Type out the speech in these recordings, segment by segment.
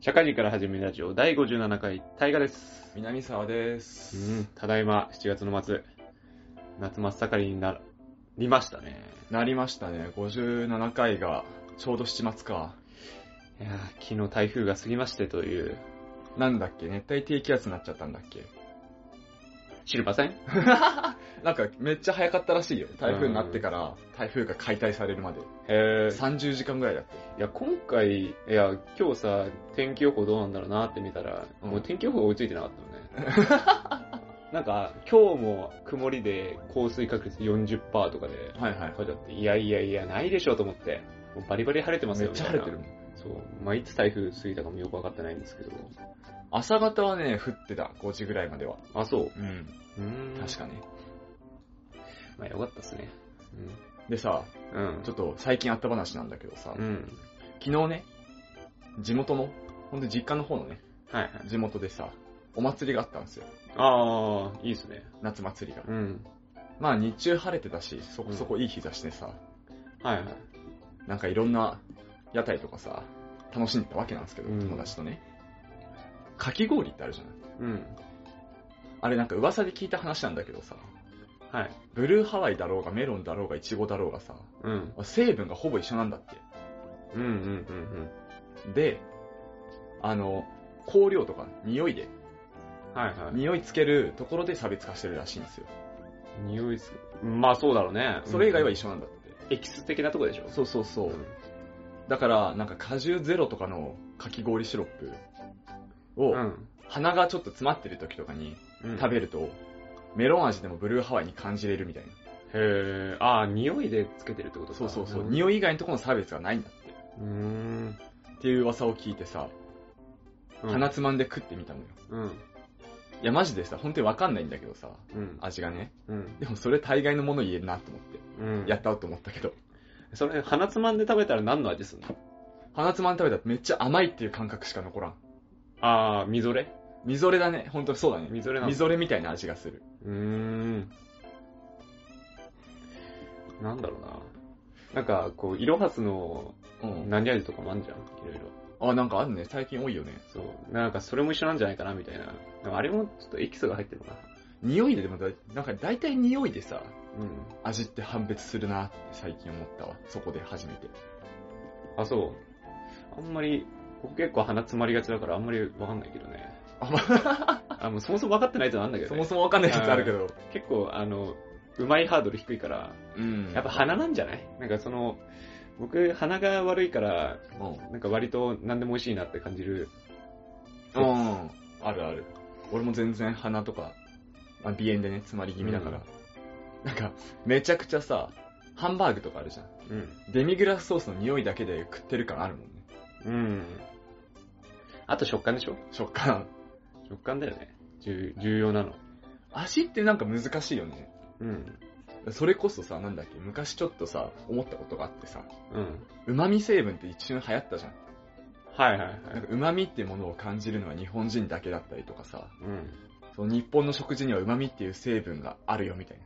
社会人から始めるラジオ第57回、大河です。南沢です。うん、ただいま7月の末、夏真っ盛りになりましたね。なりましたね。57回がちょうど7月か。いやー昨日台風が過ぎましてという、なんだっけ？熱帯低気圧になっちゃったんだっけ？知りません？なんかめっちゃ早かったらしいよ。台風になってから台風が解体されるまで。えー、30時間ぐらいだって。いや、今回、いや、今日さ、天気予報どうなんだろうなって見たら、うんもう天気予報が追いついてなかったよね。なんか、今日も曇りで降水確率40%とかで、はいはい。書いてあって、いやいやいや、ないでしょと思って、もうバリバリ晴れてますよめっちゃ晴れてるみもん。そう。まあ、いつ台風過ぎたかもよくわかってないんですけど。朝方はね、降ってた。5時ぐらいまでは。あ、そう。うん。うーん。確かね。まあ、よかったっすね。でさ、うん。うん。ちょっと最近あった話なんだけどさ、うん。昨日ね、地元の、ほんと実家の方のね、はいはい。地元でさ、お祭りがあったんですよ。ああ、いいっすね。夏祭りが。うん。まあ日中晴れてたし、そこそこいい日差しでさ、はいはい。なんかいろんな屋台とかさ、楽しんでたわけなんですけど、うん友達とね。かき氷ってあるじゃん。うん。あれなんか噂で聞いた話なんだけどさ、はい。ブルーハワイだろうがメロンだろうがイチゴだろうがさ、うん。成分がほぼ一緒なんだって。うんうんうんで、あの、香料とか匂いで、うん。はいはい。匂いつけるところで差別化してるらしいんですよ。匂いすまあそうだろうね。それ以外は緒。一緒なんだって。エキス的なとこでしょそうそうそう。んだから、なんか果汁ゼロとかのかき氷シロップを、うん。鼻がちょっと詰まってる時とかにうん食べると、メロン味でもブルーハワイに感じれるみたいな。へえ、ああ、匂いでつけてるってことか。そうそうそう。い。匂い以外のところの差別がないんだって。うーん。っていう噂を聞いてさ、うん鼻つまんで食ってみたのよ。うん。いや、マジでさ、本当にわかんないんだけどさ、うん。味がね。うん。でもそれ大概のもの言えるなと思って、うん。やったと思ったけど。それ、鼻つまんで食べたら何の味すんの？鼻つまんで食べたらめっちゃ甘いっていう感覚しか残らん。ああ、みぞれ？みぞれだね。本当にそうだね。みぞれなの？みぞれみたいな味がする。うーん。なんだろうな。なんか、こう、いろはすのうん。何味とかもあんじゃん？いろいろ。あ、なんかあるね。最近多いよね。そう。なんか、それも一緒なんじゃないかな、みたいな。でもあれもちょっとエキスが入ってるのかな。匂いででもだ、なんか大体匂いでさ、うん。味って判別するなって最近思ったわ。そこで初めて。あ、そう。あんまり、僕結構鼻詰まりがちだからあんまりわかんないけどね。あ、まあ、もうそもそも分かってないとなんだけど、ね。そもそもわかんないやつあるけど。結構、あの、うまいハードル低いから、うんやっぱ鼻なんじゃない？なんかその、僕、鼻が悪いから、うん。なんか割と何でも美味しいなって感じる。うん。あるある。俺も全然鼻とか、まあ、鼻炎でね、詰まり気味だから。なんか、めちゃくちゃさ、ハンバーグとかあるじゃん。うん。デミグラスソースの匂いだけで食ってる感あるもんね。うん。あと食感でしょ？食感。食感だよね。重重要なの。味ってなんか難しいよね。うん。それこそさ、なんだっけ、昔ちょっとさ、思ったことがあってさ、うん。旨味成分って一瞬流行ったじゃん。はいはいはい。なんか旨味ってものを感じるのは日本人だけだったりとかさ、うん。その日本の食事には旨味っていう成分があるよみたい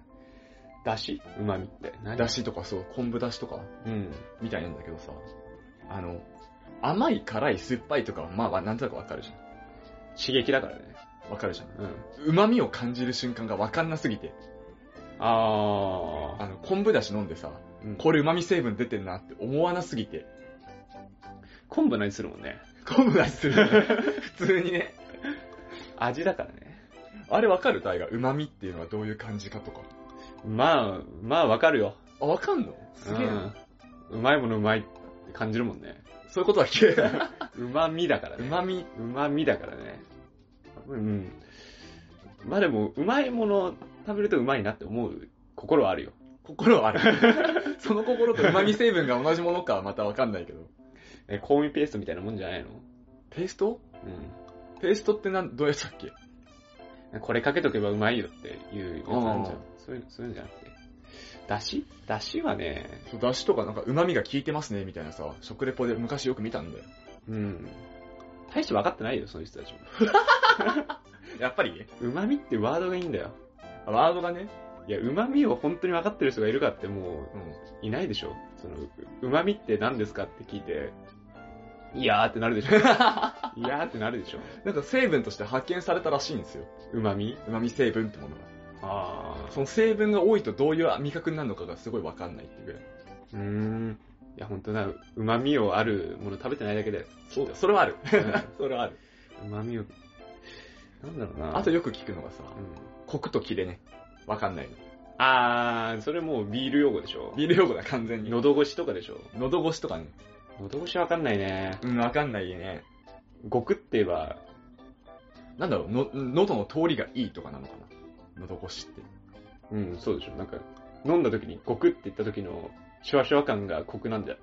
だし？旨味って。だしとかそう、昆布だしとか？うん。みたいなんだけどさ、あの、甘い、辛い、酸っぱいとかはまあなんとなくわかるじ刺激だからね。ゃん。わかるじゃん。うん。旨味を感じる瞬間がわかんなすぎて、ああの、昆布だし飲んでさ、ー。うんこれ旨味成分出てんなって思わなすぎて、昆布の味するもんね。昆布だしするよね。普通にね。味だからね。あれわかる？大が旨味っていうのはどういう感じかとか。まあ、まあわかるよ。あ、わかんの？すげえな。うん。うまいものうまいって感じるもんね。そういうことだっけ？うまみだからね。旨味？うまみだからね。うん。まあでも、うまいもの食べるとうまいなって思う心はあるよ。心はある。その心と旨味成分が同じものかはまたわかんないけど。え、香味ペーストみたいなもんじゃないの？ペースト？うペーストってなん、どうやったっけ？ん。これかけとけばうまいよっていうやつあるじゃんあ。そういう、そういうんじゃなくて。だしだしはね、そうだしとかなんか旨味が効いてますねみたいなさ、食レポで昔よく見たんだよ。うん。大して分かってないよ、その人たちも。やっぱり？旨味ってワードがいいんだよ。ワードがね？いや、旨味を本当に分かってる人がいるかってもういないでしょ。その、旨味って何ですかって聞いて、いやーってなるでしょ。いやーってなるでしょ。なんか成分として発見されたらしいんですよ。旨味？旨味成分ってものが。あその成分が多いとどういう味覚になるのかがすごいわかんないっていうぐらい。ー。うーん。いや、ほんとな、旨味をあるもの食べてないだけで。そうだよ。それはある。それはある。旨味を、なんだろうな。あとよく聞くのがさ、うん。コクとキレね。わかんないの。あー、それもうビール用語でしょ。ビール用語だ、完全に。喉越しとかでしょ。喉越しとかね。喉越しわかんないね。うん、わかんないね。極って言えば、なんだろう、の、喉の通りがいいとかなのかな。喉越しって。うん、そうでしょ。なんか、飲んだ時に極って言った時の、シュワシュワ感が濃くなんじゃ、ん？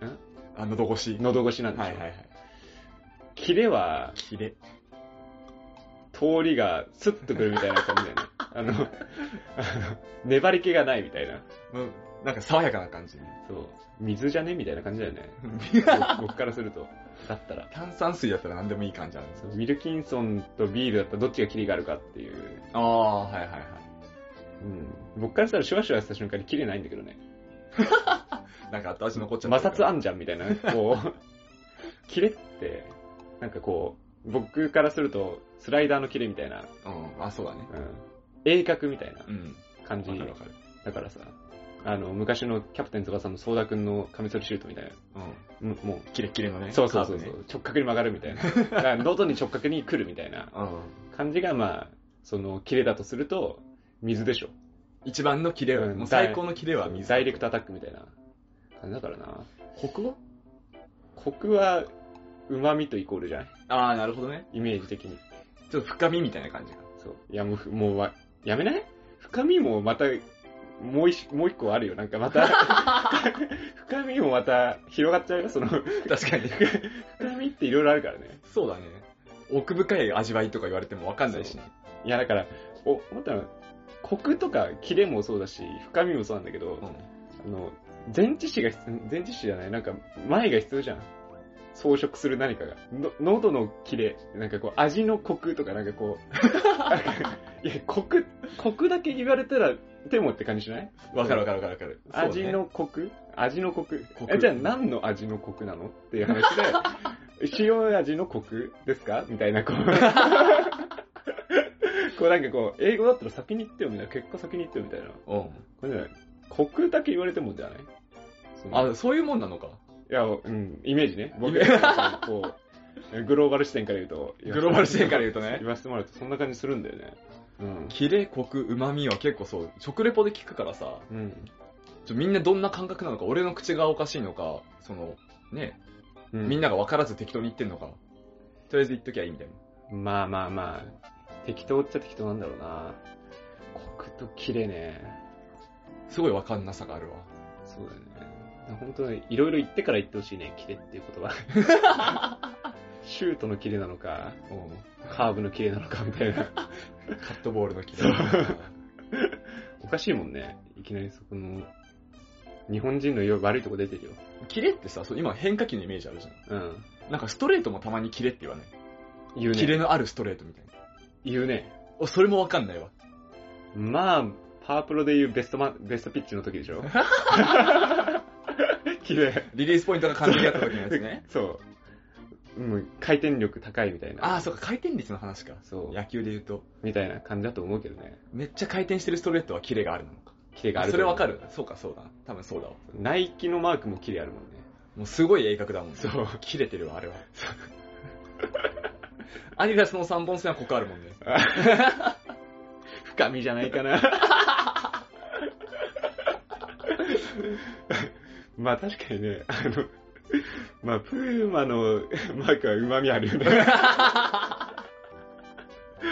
あ、喉越し。喉越しなんでしょ？はいはいはい。キレは、キレ。通りがスッとくるみたいな感じだよね。あの、あの粘り気がないみたいな。うんなんか爽やかな感じ。そう。水じゃね？みたいな感じだよね。僕 僕からすると。だったら。炭酸水だったら何でもいい感じなんですそうウィルキンソンとビールだったらどっちがキレがあるかっていう。ああ、はいはいはい。うん。僕からしたらシュワシュワした瞬間にキレないんだけどね。なんか後味残っちゃった。摩擦あんじゃんみたいな。こう、キレって、なんかこう、僕からするとスライダーのキレみたいな、うん、あ、そうだね。うん。鋭角みたいなうん。感じわかるわかる。だからさ、あの、昔のキャプテン翼のソーダくんのカミソリシュートみたいな。うん。ももキレッキレのね。う、そうそうそう直角に曲がるみたいな。だから喉に直角に来るみたいなうん。感じが、まあ、その、キレだとすると、水でしょ。一番のキレは、うんもう最高のキレは水。ダイレクトアタックみたいな感じだからな。コクは？コクは、旨味とイコールじゃない？ああ、なるほどね。イメージ的に。ちょっと深みみたいな感じが。そう。いや、もうふ、もうわ、やめない？深みもまた、もう一、もう一個あるよ。なんかまた、深みもまた広がっちゃうよ。その、確かに。深みっていろいろあるからね。そうだね。奥深い味わいとか言われてもわかんないしね。いや、だから、お、思ったのは、コクとかキレもそうだし、深みもそうなんだけど、うん。あの、前置詞が必要、前置詞じゃない、なんか、前が必要じゃん。装飾する何かが。の喉のキレ、なんかこう、味のコクとかなんかこう、いや、コク、コクだけ言われたら、でもって感じしない？わかるわかるわかるわかる。味のコク？味のコク？コクえ、じゃあ何の味のコクなの？っていう話で、塩味のコクですか？みたいな、こう。こうなんかこう、英語だったら先に言ってよみたいな、結果先に言ってよみたいな。うん。これね、コクだけ言われてもじゃないそのあ、そういうもんなのか？いや、うん、イメージね。僕 こう、グローバル視点から言うと。グローバル視点から言うとね言わせてもらうとそんな感じするんだよね。うん。キレ、コク、旨味は結構そう、食レポで聞くからさ、うん。ちょみんなどんな感覚なのか、俺の口がおかしいのか、その、ね、うん、みんなが分からず適当に言ってんのか、とりあえず言っときゃいいみたいな。まあまあまあ、適当っちゃ適当なんだろうな。コクとキレね。すごい分かんなさがあるわ。そうだよね。本当にいろいろ言ってから言ってほしいね、キレっていう言葉。シュートのキレなのか、うん。カーブのキレなのかみたいな。カットボールのキレ。おかしいもんね。いきなりそこの、日本人のよ悪いとこ出てるよ。キレってさ、そう今変化球のイメージあるじゃん。うん。なんかストレートもたまにキレって言わない？言うね。キレのあるストレートみたいな。言うね。お、それも分かんないわ。まあ、パワープロで言うベストマベストピッチの時でしょ？綺麗。リリースポイントが完璧だった時のやつね。そう。うん、回転力高いみたいな。ああ、そうか、回転率の話か。そう。野球で言うと。みたいな感じだと思うけどね。めっちゃ回転してるストレートはキレがあるのか。キレがある。それ分かる？そうか、そうだ。多分そうだわ。ナイキのマークもキレあるもんね。もうすごい鋭角だもんね。そう。切れてるわ、あれは。アディダスの3本線はここあるもんね。深みじゃないかな。まあ確かにね、あの、まあプーマのマークは旨味あるよね。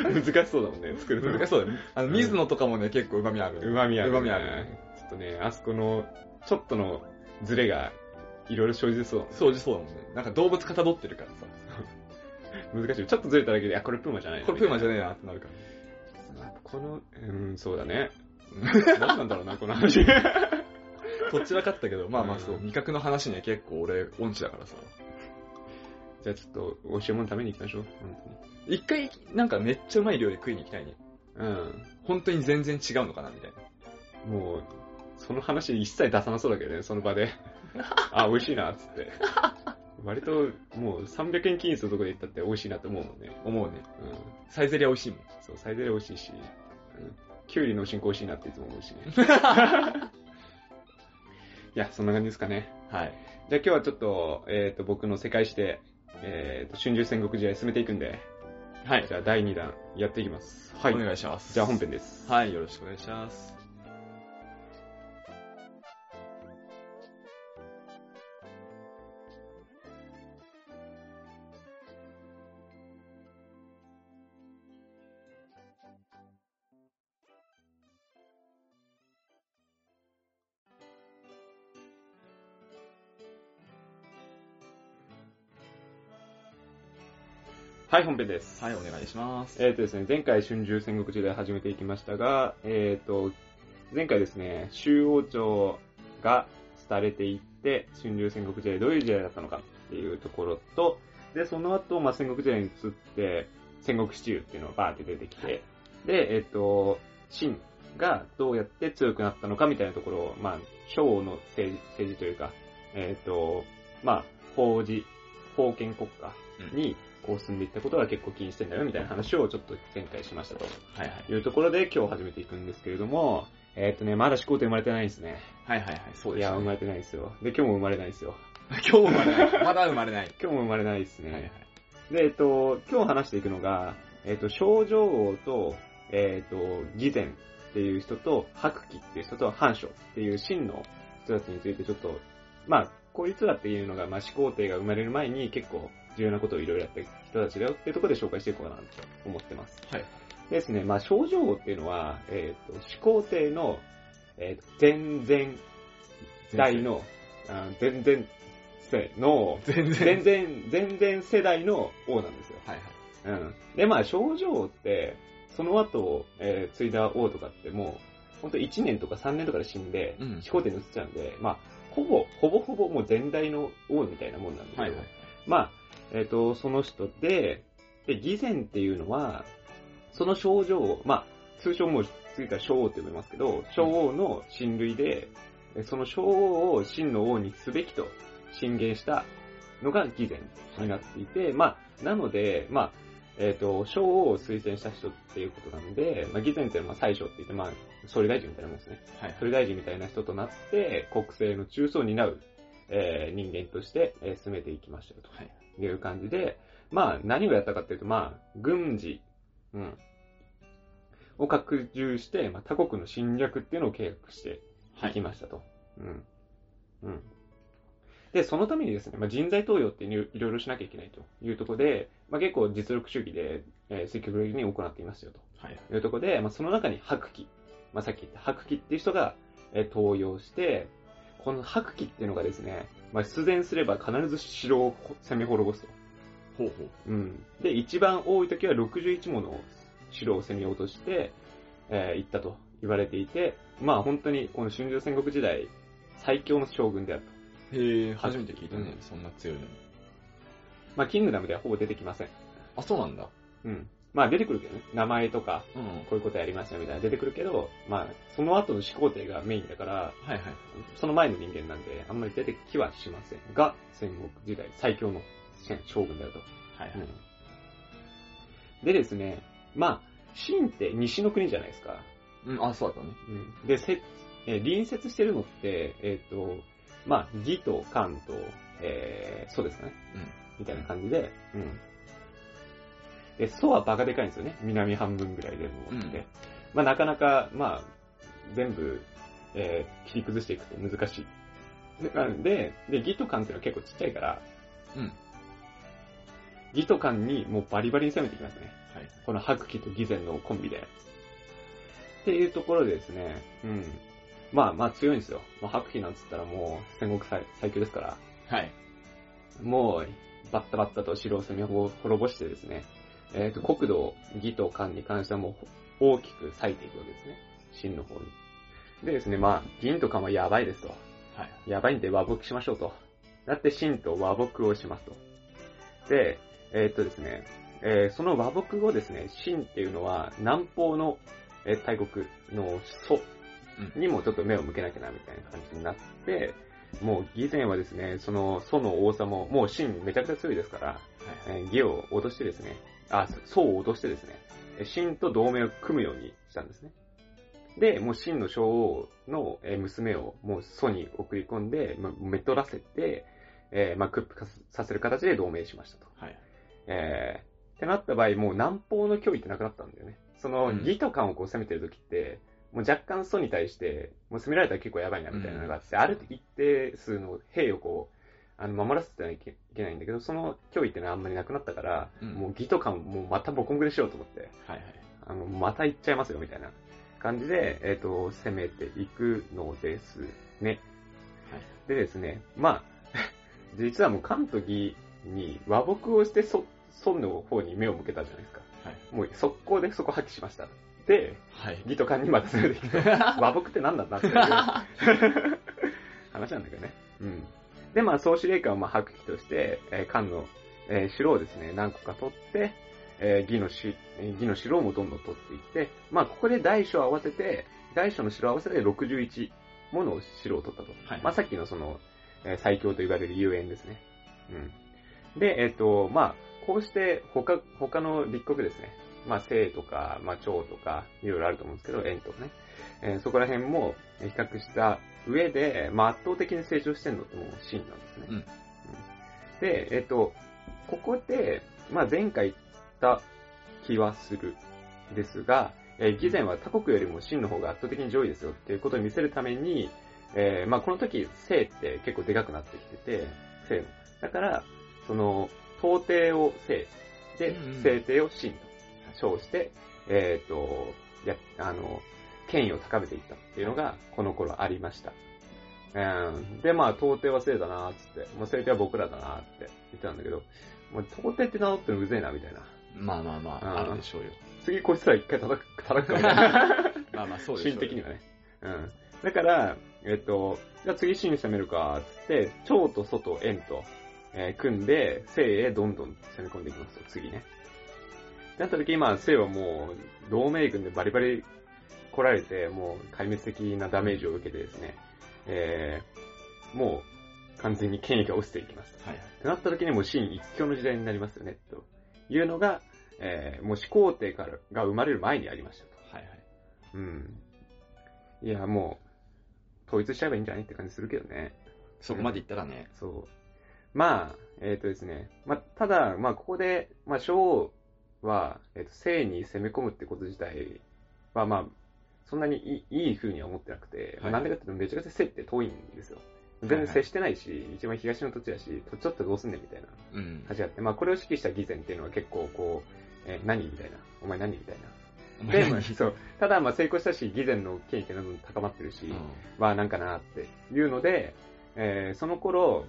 難しそうだもんね、作るの。難しそうだよね。あの、水野とかもね、結構旨味ある。旨味ある、旨味あるね。ちょっとね、あそこの、ちょっとのズレが、いろいろ生じそうだもんねそうじそうだもんね。なんか動物かたどってるからさ。難しい。ちょっとずれただけで、あ、これプーマじゃないなこれプーマじゃねねえなってなるから。この、うん、そうだね。何なんだろうな、この話。こちらかったけど、まあまあそう、うん味覚の話ね、結構俺、音痴だからさ。じゃあちょっと、美味しいもの食べに行きましょう。一回、なんかめっちゃうまい料理食いに行きたいね。本本当に全然違うのかな、みたいな。当に。うん。もう、その話一切出さなそうだけどね、その場で。あ、美味しいな、つって。割ともう300円均一のとこで行ったって美味しいなと思うもんね。思うね。うん。サイゼリア美味しいもん。そう、サイゼリヤ美味しいし、うん。キュウリの進行美味しいなっていつも思うしね。いや、そんな感じですかね。はい。じゃあ今日はちょっと、えっ、と、僕の世界史で、えっ、と、春秋戦国時代進めていくんで、はいじ。ゃあ第2弾やっていきます。はい。お願いします。じゃあ本編です。はい、よろしくお願いします。はい、本編です。はい、お願いします。えっ、とですね、前回春秋戦国時代始めていきましたが、えっ、と、前回ですね、周王朝が廃れていって、春秋戦国時代どういう時代だったのかっていうところと、で、その後、まあ、戦国時代に移って、戦国支柱っていうのがバーって出てきて、で、えっ、と、秦がどうやって強くなったのかみたいなところを、まあ、昭の政治政治というか、えっ、と、まあ、法治、封建国家にこう進んでいったことが結構気にしてんだよみたいな話をちょっと前回しましたとはいはい。いうところで今日始めていくんですけれども、えっ、とね、まだ始皇帝生まれてないんですね。はいはいはい、そういや、です、ね。生まれてないですよ。で、今日も生まれないですよ。今日も生まれない。まだ生まれない。今日も生まれないですね。はいはい。で、えっ、と、今日話していくのが、えっ、と、少女王と、えっ、と、義前っていう人と、白騎っていう人と、反書っていう真の人たちについてちょっと、まあ、こいつらっていうのが、まあ、始皇帝が生まれる前に結構重要なことをいろいろやった人たちだよっていうところで紹介していこうかなと思ってます。はい。でですね、まあ、少女王っていうのは、えっ、と、始皇帝の、えー、前々代の、あ前々世の、全全然。然、全然世代の王なんですよ。はいはい。うん。で、まあ、少女王って、その後、えー継いだ王とかってもう、ほんと1年とか3年とかで死んで、うん始皇帝に移っちゃうんで、まあ、ほぼ、ほぼほぼもう前代の王みたいなもんなんだけど、はいはい。まあ、えっ、と、その人で、で、義前っていうのは、その少女王、まあ、通称もうついたら小王って呼びますけど、小王の親類で、えその小王を真の王にすべきと進言したのが義前になっていて、まあ、なので、まあ、えっ、と、小王を推薦した人っていうことなんで、まあ、義前っていうのは最初って言って、まあ、総理大臣みたいなもんですね。はい。総理大臣みたいな人となって、国政の中枢を担う、えー人間として、えー進めていきましたよと。はい。いう感じで、まあ何をやったかっていうと、まあ軍事、うん、を拡充して、まあ他国の侵略っていうのを計画してはいきましたと。うん。うん。で、そのためにですね、まあ、人材登用っていういろいろしなきゃいけないというところで、まあ、結構実力主義で、えー積極的に行っていますよと。はい。うところで、まあ、その中に白騎、まあ、さっき言った白騎っていう人が、えー登用して、この白騎っていうのがですね、まあ、出前すれば必ず城を攻め滅ぼすと。ほうほう。うん。で、一番多い時は61もの城を攻め落として、えー行ったと言われていて、まあ本当にこの春秋戦国時代最強の将軍であると。へえ、初めて聞いたね、うんそんな強いのに。まあキングダムではほぼ出てきません。あ、そうなんだ。うん。まあ出てくるけどね、名前とか、うん。こういうことやりましたみたいな出てくるけど、まあその後の始皇帝がメインだから、はいはい。その前の人間なんで、あんまり出てきはしませんが、戦国時代最強の将軍であると。はいはい。でですね、まあ、秦って西の国じゃないですか。うん、あ、そうだったね。うん、で、せ、えー隣接してるのって、えっ、と、まあ、義と漢と、えー、そうですかね。うん。みたいな感じで、うん。で、蘇はバカでかいんですよね。南半分ぐらいでもって。うんまあ、なかなか、まあ、全部、えー、切り崩していくって難しい。で、なんで、で、義と漢っていうのは結構ちっちゃいから、うん。義と漢にもうバリバリに攻めていきますね。はい。この白騎と義前のコンビで。っていうところでですね、うん。まあまあ強いんですよ。まあ、白騎なんつったらもう戦国最最強ですから、はい。もうバッタバッタと城を攻め滅ぼしてですね、えっ、と、国土、義と漢に関してはもう大きく割いていくわけですね。秦の方に。でですね、まあ、銀と漢はやばいですと。はい。やばいんで和睦しましょうと。なって秦と和睦をしますと。で、えーっとですね、えーその和睦後ですね、秦っていうのは南方の、えー大国の祖にもちょっと目を向けなきゃなみたいな感じになって、もう義前はですね、その祖の王様も、もう秦めちゃくちゃ強いですから、えー義を脅してですね、あ、宋を脅してですね、えー秦と同盟を組むようにしたんですね。で、もう秦の将王のえー娘をもう祖に送り込んで、まあ、めとらせて、えーまあ、屈服させる形で同盟しましたと。はい。えー、ってなった場合、もう南方の脅威ってなくなったんだよね。その、うん義と漢をこう攻めてる時って、もう若干祖に対して、もう攻められたら結構やばいなみたいなのがあって、ある一定数の兵をこう、あの、守らせてはいけいけないんだけど、その脅威ってのはあんまりなくなったから、うんもう義と漢もうまたボコングレしようと思って、はいはい。あの、また行っちゃいますよみたいな感じで、えっ、と、攻めていくのですね。はい。でですね、まあ、実はもう関と義に和睦をしてそ孫の方に目を向けたじゃないですか。はい。もう速攻でそこ破棄しました。で、はい。義と漢にまた攻めてきて、和睦って何なんだっていう 話なんだけどね。うん。で、まあ、総司令官はまあ白旗として、えー漢の、えー城をですね、何個か取って、えー義のし、えー義の城をもどんどん取っていって、まあ、ここで大小合わせて、大小の城を合わせて61もの城を取ったと。はいまあ、さっきのその、えー最強と言われる遊園ですね。うん。で、えっ、と、まあ、こうして他、他の立国ですね。まあ、清とか、まあ、長とか、いろいろあると思うんですけど、円とかね。えーそこら辺もえー比較した上で、まあ、圧倒的に成長してるのってもう秦なんですね。うんうんで、えっ、と、ここで、まあ、前回言った気はする。ですが、えー、義前は他国よりも秦の方が圧倒的に上位ですよっていうことを見せるために、えーまあ、この時、清って結構でかくなってきてて、清の。だから、その、皇帝を清、でうんうん、清帝を秦と称して、えっ、と、や、あの、権威を高めていったっていうのが、この頃ありました。うん。で、まあ、皇帝は清だな、つって、もう清帝は僕らだな、って言ってたんだけど、もう皇帝って名乗ってるのうぜえな、みたいな。まあまあまあ、うんあるでしょうよ。次こいつら一回叩く、叩くかみたいな。まあまあ、そうでしょうよ。心的にはね。うん。だから、えっと、じゃあ次秦に攻めるか、つって、趙と蘇と燕と、えー組んで、清へどんどん攻め込んでいきますよ、次ね。なった時、今、清はもう、同盟軍でバリバリ来られて、もう壊滅的なダメージを受けてですね、えー、もう、完全に権威が落ちていきます。はいはい。ってなった時にもう秦一強の時代になりますよね、というのが、えー、もう始皇帝からが生まれる前にありましたと。はいはい。うん。いや、もう、統一しちゃえばいいんじゃないって感じするけどね。そこまでいったらね。そう。まあ、えっ、とですね。まあ、ただ、まあ、ここで、まあ、将は、えっ、と、西に攻め込むってこと自体は、まあ、そんなにいいいい風には思ってなくて、まあはいなんでかっていうと、めちゃくちゃ西って遠いんですよ。全然接してないし、一番東の土地だし、土地取ってどうすんねんみたいなうん。感じがあって、まあ、これを指揮した義前っていうのは結構こう、えー何みたいな？お前何みたいな？で、まあそう。ただ、まあ、成功したし、義前の権威ってどんどん高まってるし、うんまあ、なんかなっていうので、えーその頃、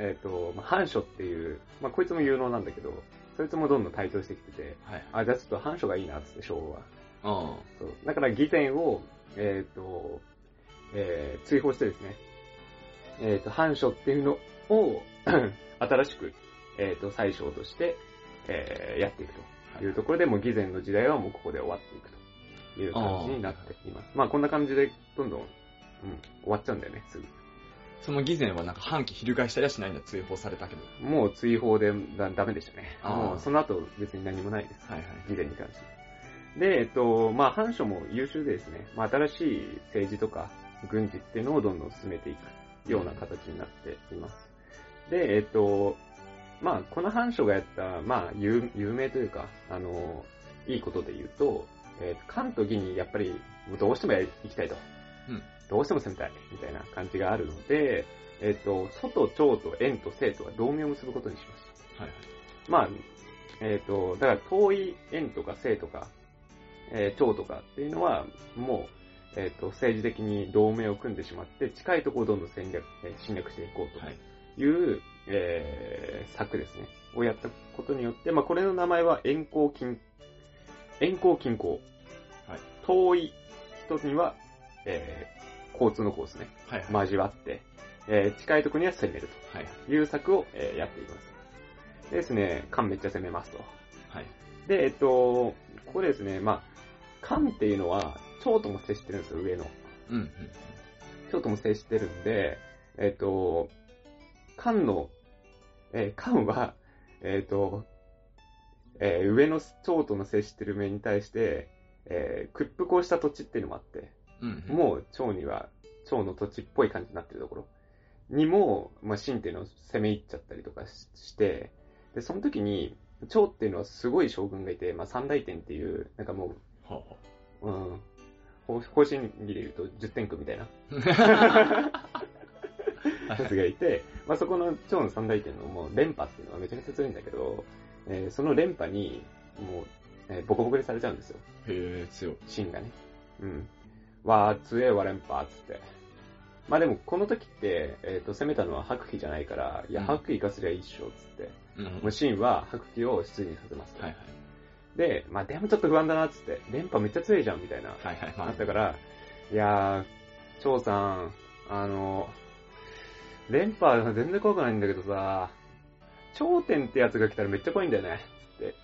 えっ、と、まあ、反書っていう、まあ、こいつも有能なんだけど、そいつもどんどん台頭してきてて、はい。あ、じゃあちょっと反書がいいなっつって、昭和は。うん。そう。だから、義前を、えっ、と、えー追放してですね、えっ、と、反書っていうのを、新しく、えっ、と、宰相として、えーやっていくというところで、もう義前の時代はもうここで終わっていくという感じになっています。まあ、こんな感じで、どんどん、うん、終わっちゃうんだよね、すぐ。その偽善はなんか反旗翻したりはしないんだ、追放されたけど。もう追放でだダメでしたね。もうその後別に何もないです。はいはい。議連に関して。で、えっと、まあ、反書も優秀でですね、まあ、新しい政治とか軍事っていうのをどんどん進めていくような形になっています。で、えっと、まあ、この反書がやった、まあ、有有名というか、あの、いいことで言うと、えっと、関と義にやっぱり、どうしてもやり行きたいと。うんどうしても攻めたい、みたいな感じがあるので、えっと、祖と長と縁と生とは同盟を結ぶことにしました。はいはい。まあ、えっ、と、だから遠い円とか正とか、えー長とかっていうのは、もう、えっ、と、政治的に同盟を組んでしまって、近いところをどんどん戦略、えー侵略していこうとはい。いう、えー策ですね。をやったことによって、まあ、これの名前は遠行近、遠行近行。はい遠い人には、えー交通のコースね、はいはい。交わって、えー近いところには攻めると。はい。いう策を、えーやっていきます。でですね、漢めっちゃ攻めますと。はい。で、えっと、ここでですね、まあ、漢っていうのは、蝶とも接してるんですよ、上の。うんうん。蝶とも接してるんで、えっ、と、漢の、えー漢は、えっ、と、えー上の長との接してる目に対して、えー屈服をした土地っていうのもあって、うん。もう長には長の土地っぽい感じになってるところにも、まあ、秦っていうのを攻め入っちゃったりとかしして、で、その時に、長っていうのはすごい将軍がいて、まあ、三大天っていう、なんかもはう、うん、方方針儀で言うと10点区みたいなあ やつがいて、まあ、そこの長の三大天のもう連覇っていうのはめちゃくちゃ強いんだけど、えーその連覇に、もう、えーボコボコにされちゃうんですよ。へえ、強い。シンがね。うん。わー、強えわ、連覇っつって。まあでも、この時って、えっ、と、攻めたのは白騎じゃないから、いや、うん白騎行かせりゃいいっしょ、つって。うん。もうシンは白騎を出陣させますと。はいはい。で、まあでもちょっと不安だな、つって。連覇めっちゃ強いじゃん、みたいな。はいはい。まあったから、いやー、張さん、あの、連覇は全然怖くないんだけどさ、頂点ってやつが来たらめっちゃ怖いんだよね。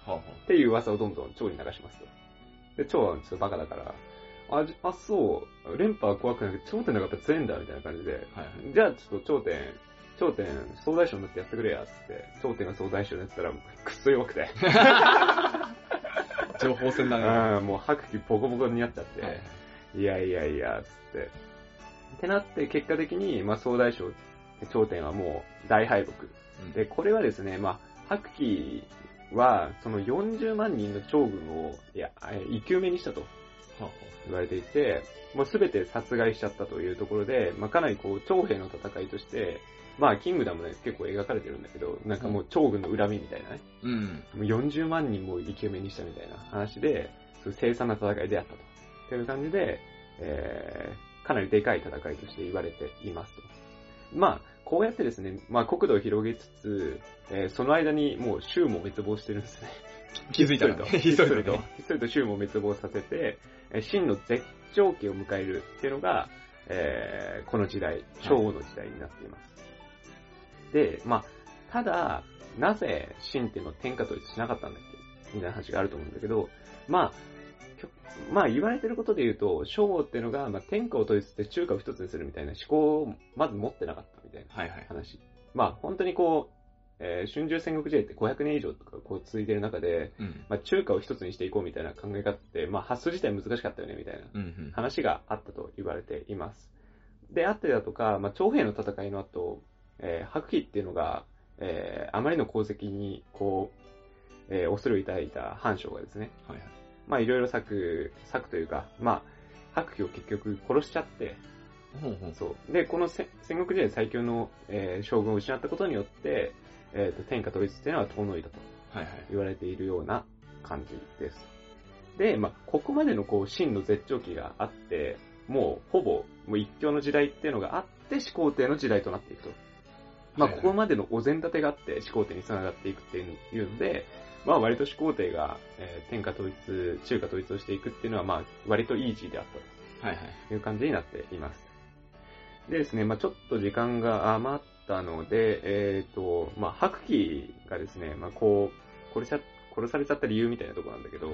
はあはっていう噂をどんどん蝶に流しますと。で、蝶はちょっとバカだから、あ、じあ、そう、連覇は怖くないけど、頂点の方がやっぱ強いんだ、みたいな感じで、あ。はいはい。じゃあちょっと頂点、頂点、総大将になってやってくれや、つって、頂点が総大将になってたら、くっそ弱くて、情報戦だね。はうん、もう白気ボコボコになっちゃって、いはい。いやいやいや、つって。ってなって、結果的に、まあ、総大将、頂点はもう大敗北。うんで、これはですね、まあ、白騎は、その40万人の長軍を、いや、え生き埋めにしたと言われていて、もうすべて殺害しちゃったというところで、まあ、かなりこう、長兵の戦いとして、まあ、キングダムで結構描かれてるんだけど、なんかもう長軍の恨みみたいなね、うん。もう40万人も生き埋めにしたみたいな話で、そういう凄惨な戦いであったと。という感じで、えー、かなりでかい戦いとして言われていますと。まあ、こうやってですね、まあ国土を広げつつ、えーその間にもう州も滅亡してるんですね。気づいたら と。ね。ひっそりとね。、ひっそりと州も滅亡させて、えー真の絶頂期を迎えるっていうのが、えーこの時代、昭和の時代になっています。で、まあ、ただ、なぜ真っていうのを天下統一しなかったんだっけみたいな話があると思うんだけど、まあ、まあ言われてることで言うと、昭和っていうのが、まあ天下を統一して中華を一つにするみたいな思考をまず持ってなかったみたいな。はいはい。話。まあ本当にこう、えー春秋戦国時代って500年以上とかこう続いてる中で、うん。まあ中華を一つにしていこうみたいな考え方って、まあ発想自体難しかったよねみたいなうんうん。話があったと言われています。で、あったりだとか、まあ長兵の戦いの後、えー白騎っていうのが、えーあまりの功績にこう、えー恐れを抱いた藩将がですね、はいはい。まあいろいろ策、策というか、まあ白騎を結局殺しちゃって、ほうほう。そう。で、このせ戦国時代最強の、えー将軍を失ったことによって、えーと、天下統一っていうのは遠のいたとはいはい。言われているような感じです。で、まあ、ここまでのこう、真の絶頂期があって、もう、ほぼ、もう一強の時代っていうのがあって、始皇帝の時代となっていくと。まあ、ここまでのお膳立てがあって、始皇帝に繋がっていくっていうので、まあ、割と始皇帝が、えー天下統一、中華統一をしていくっていうのは、まあ、割とイージーであったと。はいう感じになっています。でですね、まあちょっと時間が余ったので、えっ、と、まあ白騎がですね、まあこう、殺しちゃ、殺されちゃった理由みたいなところなんだけど。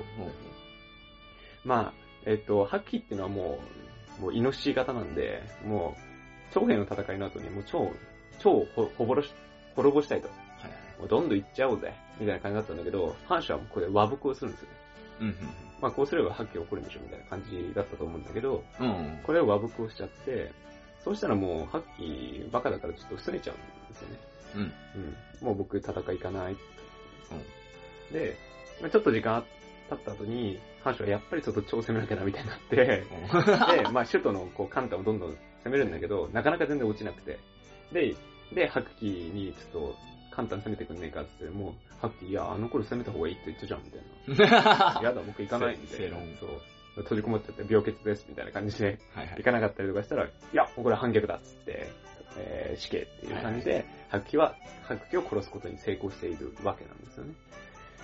まあ、えっ、と、白騎っていうのはもう、もうイノシシ型なんで、もう、長兵の戦いの後にもう超、超ほほぼろし、滅ぼしたいと。はいはい。もうどんどん行っちゃおうぜ、みたいな感じだったんだけど、反社はもうこれ和睦をするんですよね。うんまあこうすれば白騎が起こるんでしょ、みたいな感じだったと思うんだけど、うん。うん。これを和睦をしちゃって、そうしたらもう、ハッキーバカだからちょっと拗ねちゃうんですよね。うん。うん。もう僕戦い行かない。で、まあちょっと時間経った後に、藩主はやっぱりちょっと超攻めなきゃなみたいになって、で、まあ首都のこう、カンタをどんどん攻めるんだけど、なかなか全然落ちなくて。で、で、ハッキーにちょっと、カンタン攻めてくんねえかってって、もう、ハッキー、いや、あの頃攻めた方がいいって言ったじゃん、みたいな。やだ、僕行かない、みたいな。そう。閉じこもっちゃって病欠です、みたいな感じで、はいはい行。かなかったりとかしたら、いや、もうこれは反逆だっつって、えー死刑っていう感じで、白騎は、白騎を殺すことに成功しているわけなんですよね。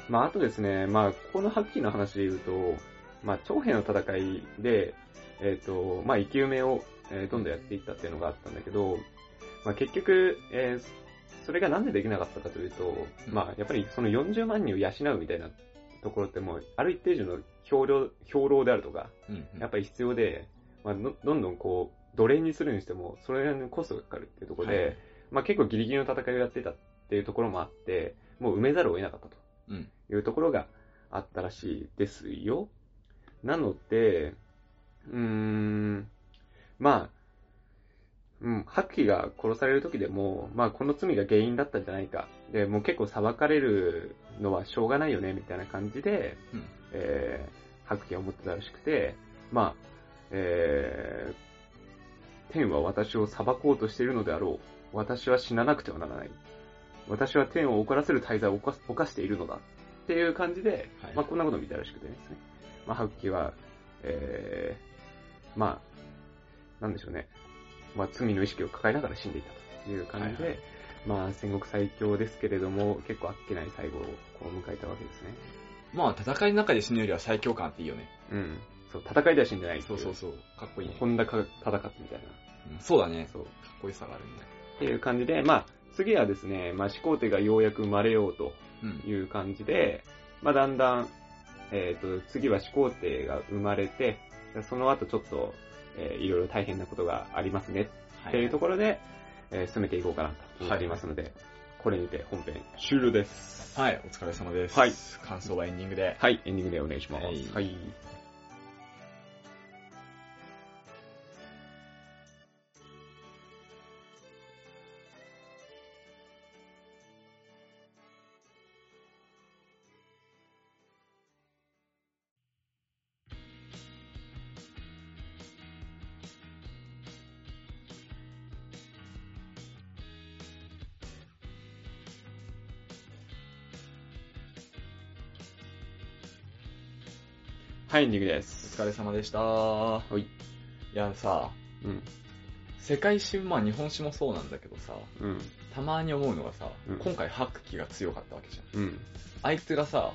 まあ、あとですね、まあ、この白騎の話で言うと、まあ、長兵の戦いで、えっ、と、まあ、生き埋めを、えーどんどんやっていったっていうのがあったんだけど、まあ、結局、えーそれがなんでできなかったかというと、まあ、やっぱりその40万人を養うみたいなところってもう、ある一定以上の兵糧、兵糧であるとか。やっぱり必要で、まあ、どどんどんこ奴隷にするにしても、それなりにコストがかかるっていうところで、はいまあ結構ギリギリの戦いをやってたっていうところもあって、もう埋めざるを得なかったと。うん。いうところがあったらしいですよ。なので、うーん、まあ、うん、白騎が殺される時でも、まあこの罪が原因だったんじゃないか。で、もう結構裁かれるのはしょうがないよね、みたいな感じで、うんえー、白騎は思ってたらしくて、まあ、えー、天は私を裁こうとしているのであろう。私は死ななくてはならない。私は天を怒らせる大罪を犯しているのだ。っていう感じで、はいまあこんなことを見たらしくてですね。まあ白騎は、えー、まあ、なんでしょうね。まあ罪の意識を抱えながら死んでいたという感じで、はいはいまあ戦国最強ですけれども、結構あっけない最後をこう迎えたわけですね。まあ、戦いの中で死ぬよりは最強感あっていいよね。うん。そう、戦いでは死んでないそうそうそう。かっこいいね。本田か戦ったみたいな。うんそうだね。そう。かっこよさがあるんだよ。っていう感じで、まあ、次はですね、まあ、始皇帝がようやく生まれようとうん。いう感じで、まあ、だんだん、えっ、と、次は始皇帝が生まれて、その後ちょっと、えーいろいろ大変なことがありますねっていうところで、えー進めていこうかなと思いますので、これにて本編終了です。はい、お疲れ様です。はい。感想はエンディングで。はい、エンディングでお願いします。はいエンディングでおす。疲れ様でした。はい。いやさ、うん。世界史、まあ日本史もそうなんだけどさ、うん。たまに思うのがさ、うん今回白騎が強かったわけじゃん。うん。あいつがさ、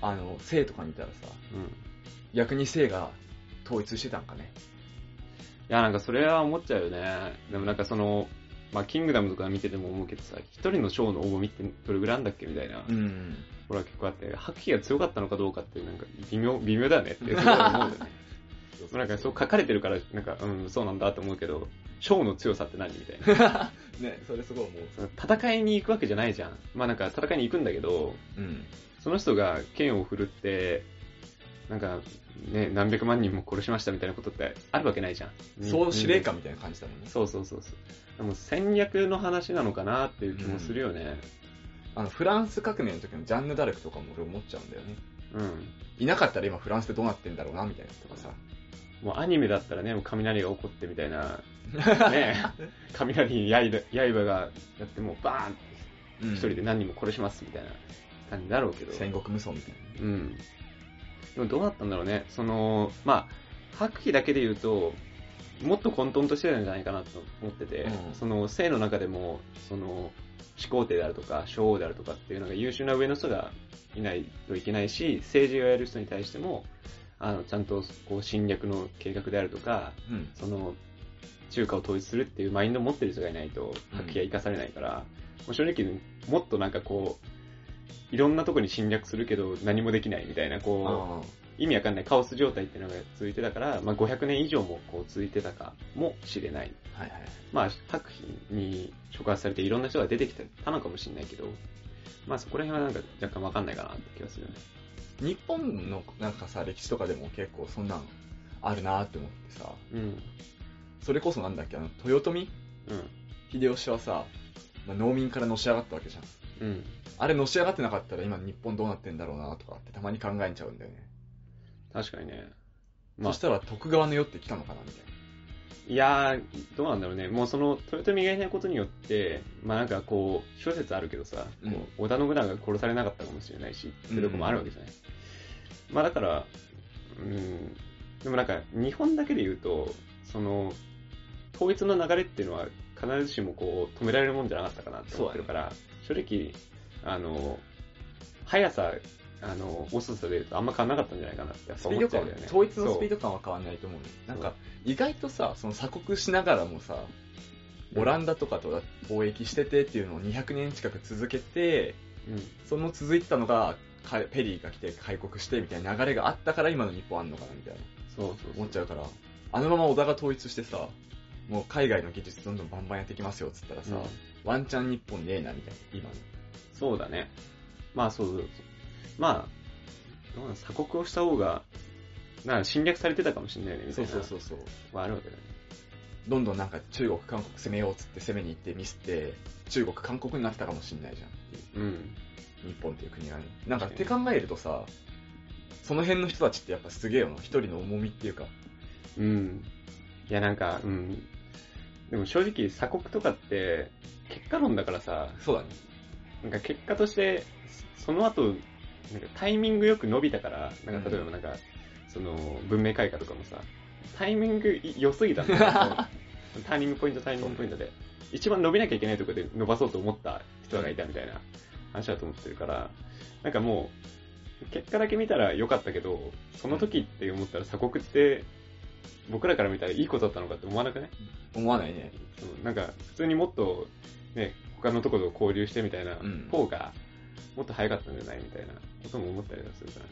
あの、生とか見たらさ、うん。逆に生が統一してたんかね。いや、なんかそれは思っちゃうよね。でもなんかその、まあ、キングダムとか見てても思うけどさ、一人のショーの重みってどれぐらいあんだっけみたいな。うん。これは結構あって、白騎が強かったのかどうかってなんか微妙、微妙だよねって すごい思うよね。なんかそう書かれてるから、なんか、うん、そうなんだと思うけど、ショーの強さって何みたいな。ね、それすごい思う。戦いに行くわけじゃないじゃん。まあなんか戦いに行くんだけど、うん。その人が剣を振るって、なんか、ね、何百万人も殺しましたみたいなことってあるわけないじゃん。総司令官みたいな感じだもんね。そうそうそうそう。でも戦略の話なのかなっていう気もするよね。あの、フランス革命の時のジャンヌ・ダルクとかも俺思っちゃうんだよね。うん。いなかったら今フランスでどうなってんだろうな、みたいなとかさ。もうアニメだったらね、もう雷が起こってみたいな、ね、雷に刃刃がやってもうバーンってうん一人で何人も殺しますみたいな感じだろうけど。戦国無双みたいな。うん。でもどうなったんだろうね。その、まあ、白騎だけで言うと、もっと混沌としてたんじゃないかなと思ってて、うんその、生の中でも、その、始皇帝であるとか、将王であるとかっていうのが優秀な上の人がいないといけないし、政治をやる人に対しても、あの、ちゃんと、こう、侵略の計画であるとか、うん。その、中華を統一するっていうマインドを持ってる人がいないと、うん白騎は生かされないから、もう正直、もっとなんかこう、いろんなとこに侵略するけど何もできないみたいな、こあう、意味わかんないカオス状態っていうのが続いてたから、まあ500年以上もこう続いてたかもしれない。あ。はいはい。まあ、白騎に触発されていろんな人が出てきたのかもしれないけど、まあそこら辺はなんか若干わかんないかなって気がするよね。日本のなんかさ、歴史とかでも結構そんなんあるなって思ってさ、うん。それこそなんだっけ、あの、豊臣うん。秀吉はさ、まあ、農民からのし上がったわけじゃん。うん。あれのし上がってなかったら今日本どうなってんだろうなとかってたまに考えちゃうんだよね。確かにね。まあそし、たら徳川の世って来たのかなみたいいやー、どうなんだろうね。もうその、豊臣がいないことによって、まあなんかこう、諸説あるけどさ、うん織田信長が殺されなかったかもしれないし、っていうとこもあるわけじゃない。まあだから、うん、でもなんか、日本だけで言うと、その、統一の流れっていうのは必ずしもこう、止められるもんじゃなかったかなって思ってるから、正直、あの、速さ、あの、遅さで言うとあんま変わんなかったんじゃないかなってな。スピ思ード感っちゃうよね。統一のスピードド感は変わんないと思うね。なんか、意外とさ、その鎖国しながらもさ、オランダとかと貿易しててっていうのを200年近く続けて、うん。その続いてたのが、かペリーが来て開国してみたいな流れがあったから今の日本あんのかなみたいなそうそう思っちゃうから、あのまま織田が統一してさ、もう海外の技術どんどんバンバンやってきますよっつったらさ、うんワンチャン日本ねえなみたいな、今の。そうだね。まあそうそうそう。まあ、どうなん鎖国をした方が、なんか侵略されてたかもしれないよね、みたそいうな。そうそうそう。はあるわけだね。どんどんなんか中国、韓国攻めようっつって攻めに行ってミスって、中国、韓国になってたかもしんないじゃんっていう。うん。日本っていう国がね。なんかって考えるとさ、その辺の人たちってやっぱすげえよな。一人の重みっていうか。うん。いやなんか、うん。でも正直鎖国とかって、結果論だからさ、そうだね。なんか結果として、その後、なんかタイミングよく伸びたから、なんか例えばなんか、その文明開化とかもさ、タイミング良すぎたんだよ ターニングポイント、ターニングポイントで。一番伸びなきゃいけないところで伸ばそうと思った人がいたみたいな話だと思ってるから、なんかもう、結果だけ見たら良かったけど、その時って思ったら鎖国って、僕らから見たらいいことだったのかって思わなくない？思わないね。なんか、普通にもっと、ね、他のところと交流してみたいなうん。方が、もっと早かったんじゃない？みたいなことも思ったりはするからね。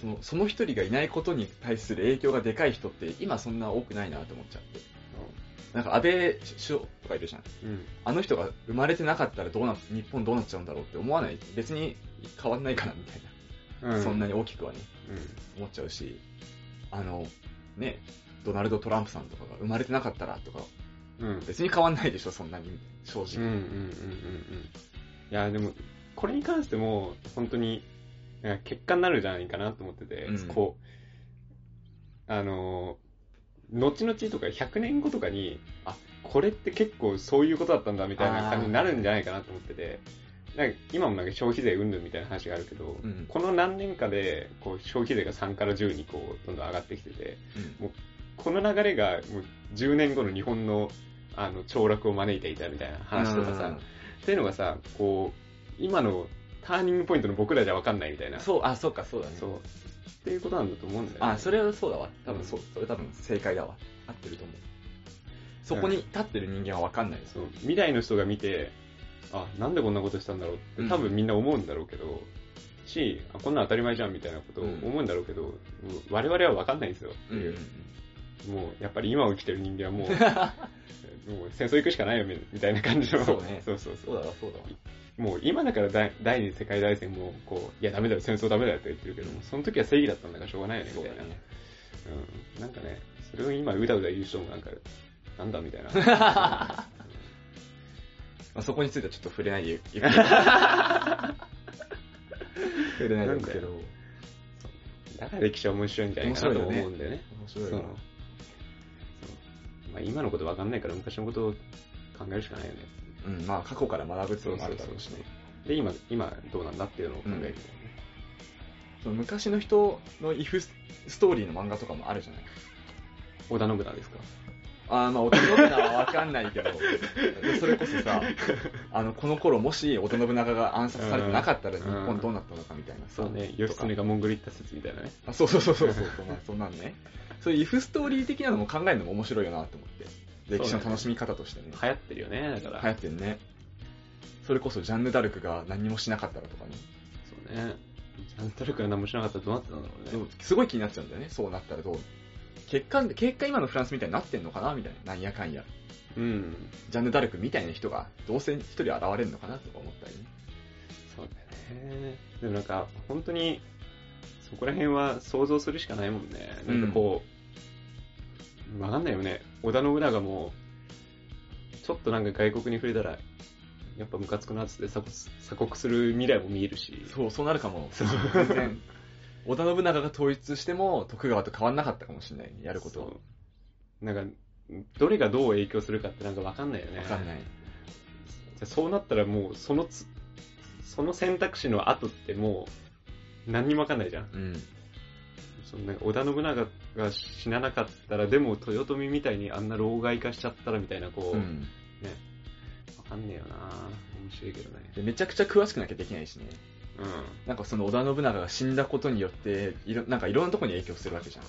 その、その一人がいないことに対する影響がでかい人って今そんな多くないなって思っちゃって。なんか安倍首相とかいるじゃん。うん。あの人が生まれてなかったらどうな、日本どうなっちゃうんだろうって思わない。別に変わんないかなみたいな。うん。そんなに大きくはね、うん。思っちゃうし。あの、ね、ドナルド・トランプさんとかが生まれてなかったらとか、うん。別に変わんないでしょ、そんなに、正うんうんうん直。うんうん。いや、でも、これに関しても、本当に、なんか結果になるじゃないかなと思ってて、うん。こう、あの、後々とか100年後とかに、あ、これって結構そういうことだったんだみたいな感じになるんじゃないかなと思ってて、なんか今もなんか消費税云々みたいな話があるけど、うん。この何年かでこう消費税が3から10にこうどんどん上がってきてて、うん。この流れがもう10年後の日本のあの凋落を招いていたみたいな話とかさ、っていうのがさ、こう、今のターニングポイントの僕らじゃ分かんないみたいな。そう、あ、そうか、そうだね。そう。っていうことなんだと思うんだよ、ね。あ、それはそうだわ。多分そう、それ多分正解だわ。合ってると思う。そこに立ってる人間は分かんないです。そう。未来の人が見て、あ、なんでこんなことしたんだろうって多分みんな思うんだろうけど、し、あこんなん当たり前じゃんみたいなことを思うんだろうけど、我々は分かんないんですよ。うんうんうん。もう、やっぱり今を生きてる人間はもう、もう戦争行くしかないよみみたいな感じの。そうねそうそうそう。そうだわ、そうだわ。もう今だから第第二次世界大戦も、こう、いやダメだよ、戦争ダメだよって言ってるけども、その時は正義だったんだからしょうがないよね、みたいな。そうだね。うん。なんかね、それを今うだうだ言う人もなんか、なんだみたいな。まあ、そこについてはちょっと触れないでいく。触れないでいくけど。だから歴史は面白いんじゃないかなと思うんだよね。面白いよな。まあ今のことわかんないから昔のことを考えるしかないよね。うん、まあ過去から学ぶっていうのもあるだろうしね。で、今、今どうなんだっていうのを考えるよね。その昔の人のイフストーリーの漫画とかもあるじゃない？織田信長ですか？あーまあ、織田信長はわかんないけど、それこそさ、あの、この頃もし織田信長が暗殺されてなかったら日うん本どうなったのかみたいなさそうね、義経がモンゴル行った説みたいなね。あそうそうそうそうそう、まあ、そんなんね。そういうイフストーリー的なのも考えるのも面白いよなって思って。歴史の楽しみ方としてね。流行ってるよね、だから。流行ってんね。それこそジャンヌ・ダルクが何もしなかったらとかね。そうね。ジャンタルクが何もしなかったらどうなってたんだろうね。でもすごい気になっちゃうんだよね。そうなったらどう。結果、結果今のフランスみたいになってんのかなみたいな。なんやかんや。うん。ジャンヌ・ダルクみたいな人がどうせ一人現れるのかなとか思ったりね。そうだよね。でもなんか、本当に、そこら辺は想像するしかないもんね。なんかこう、わ、かんないよね。織田信長も、ちょっとなんか外国に触れたら、やっぱムカつくなっつって鎖国鎖国する未来も見えるし。そう、そうなるかも。そう全然。織田信長が統一しても徳川と変わんなかったかもしれないね。やることなんか、どれがどう影響するかってなんかわかんないよね。わかんない。じゃあそうなったらもう、そのつ、その選択肢の後ってもう、何にもわかんないじゃん。うん。そのなんか織田信長が死ななかったら、でも豊臣みたいにあんな老害化しちゃったらみたいな、こう、うん。ね。わかんねえよな面白いけどね。でめちゃくちゃ詳しくなきゃできないしね。うん。なんかその織田信長が死んだことによって、いろなんかいろんなところに影響するわけじゃん。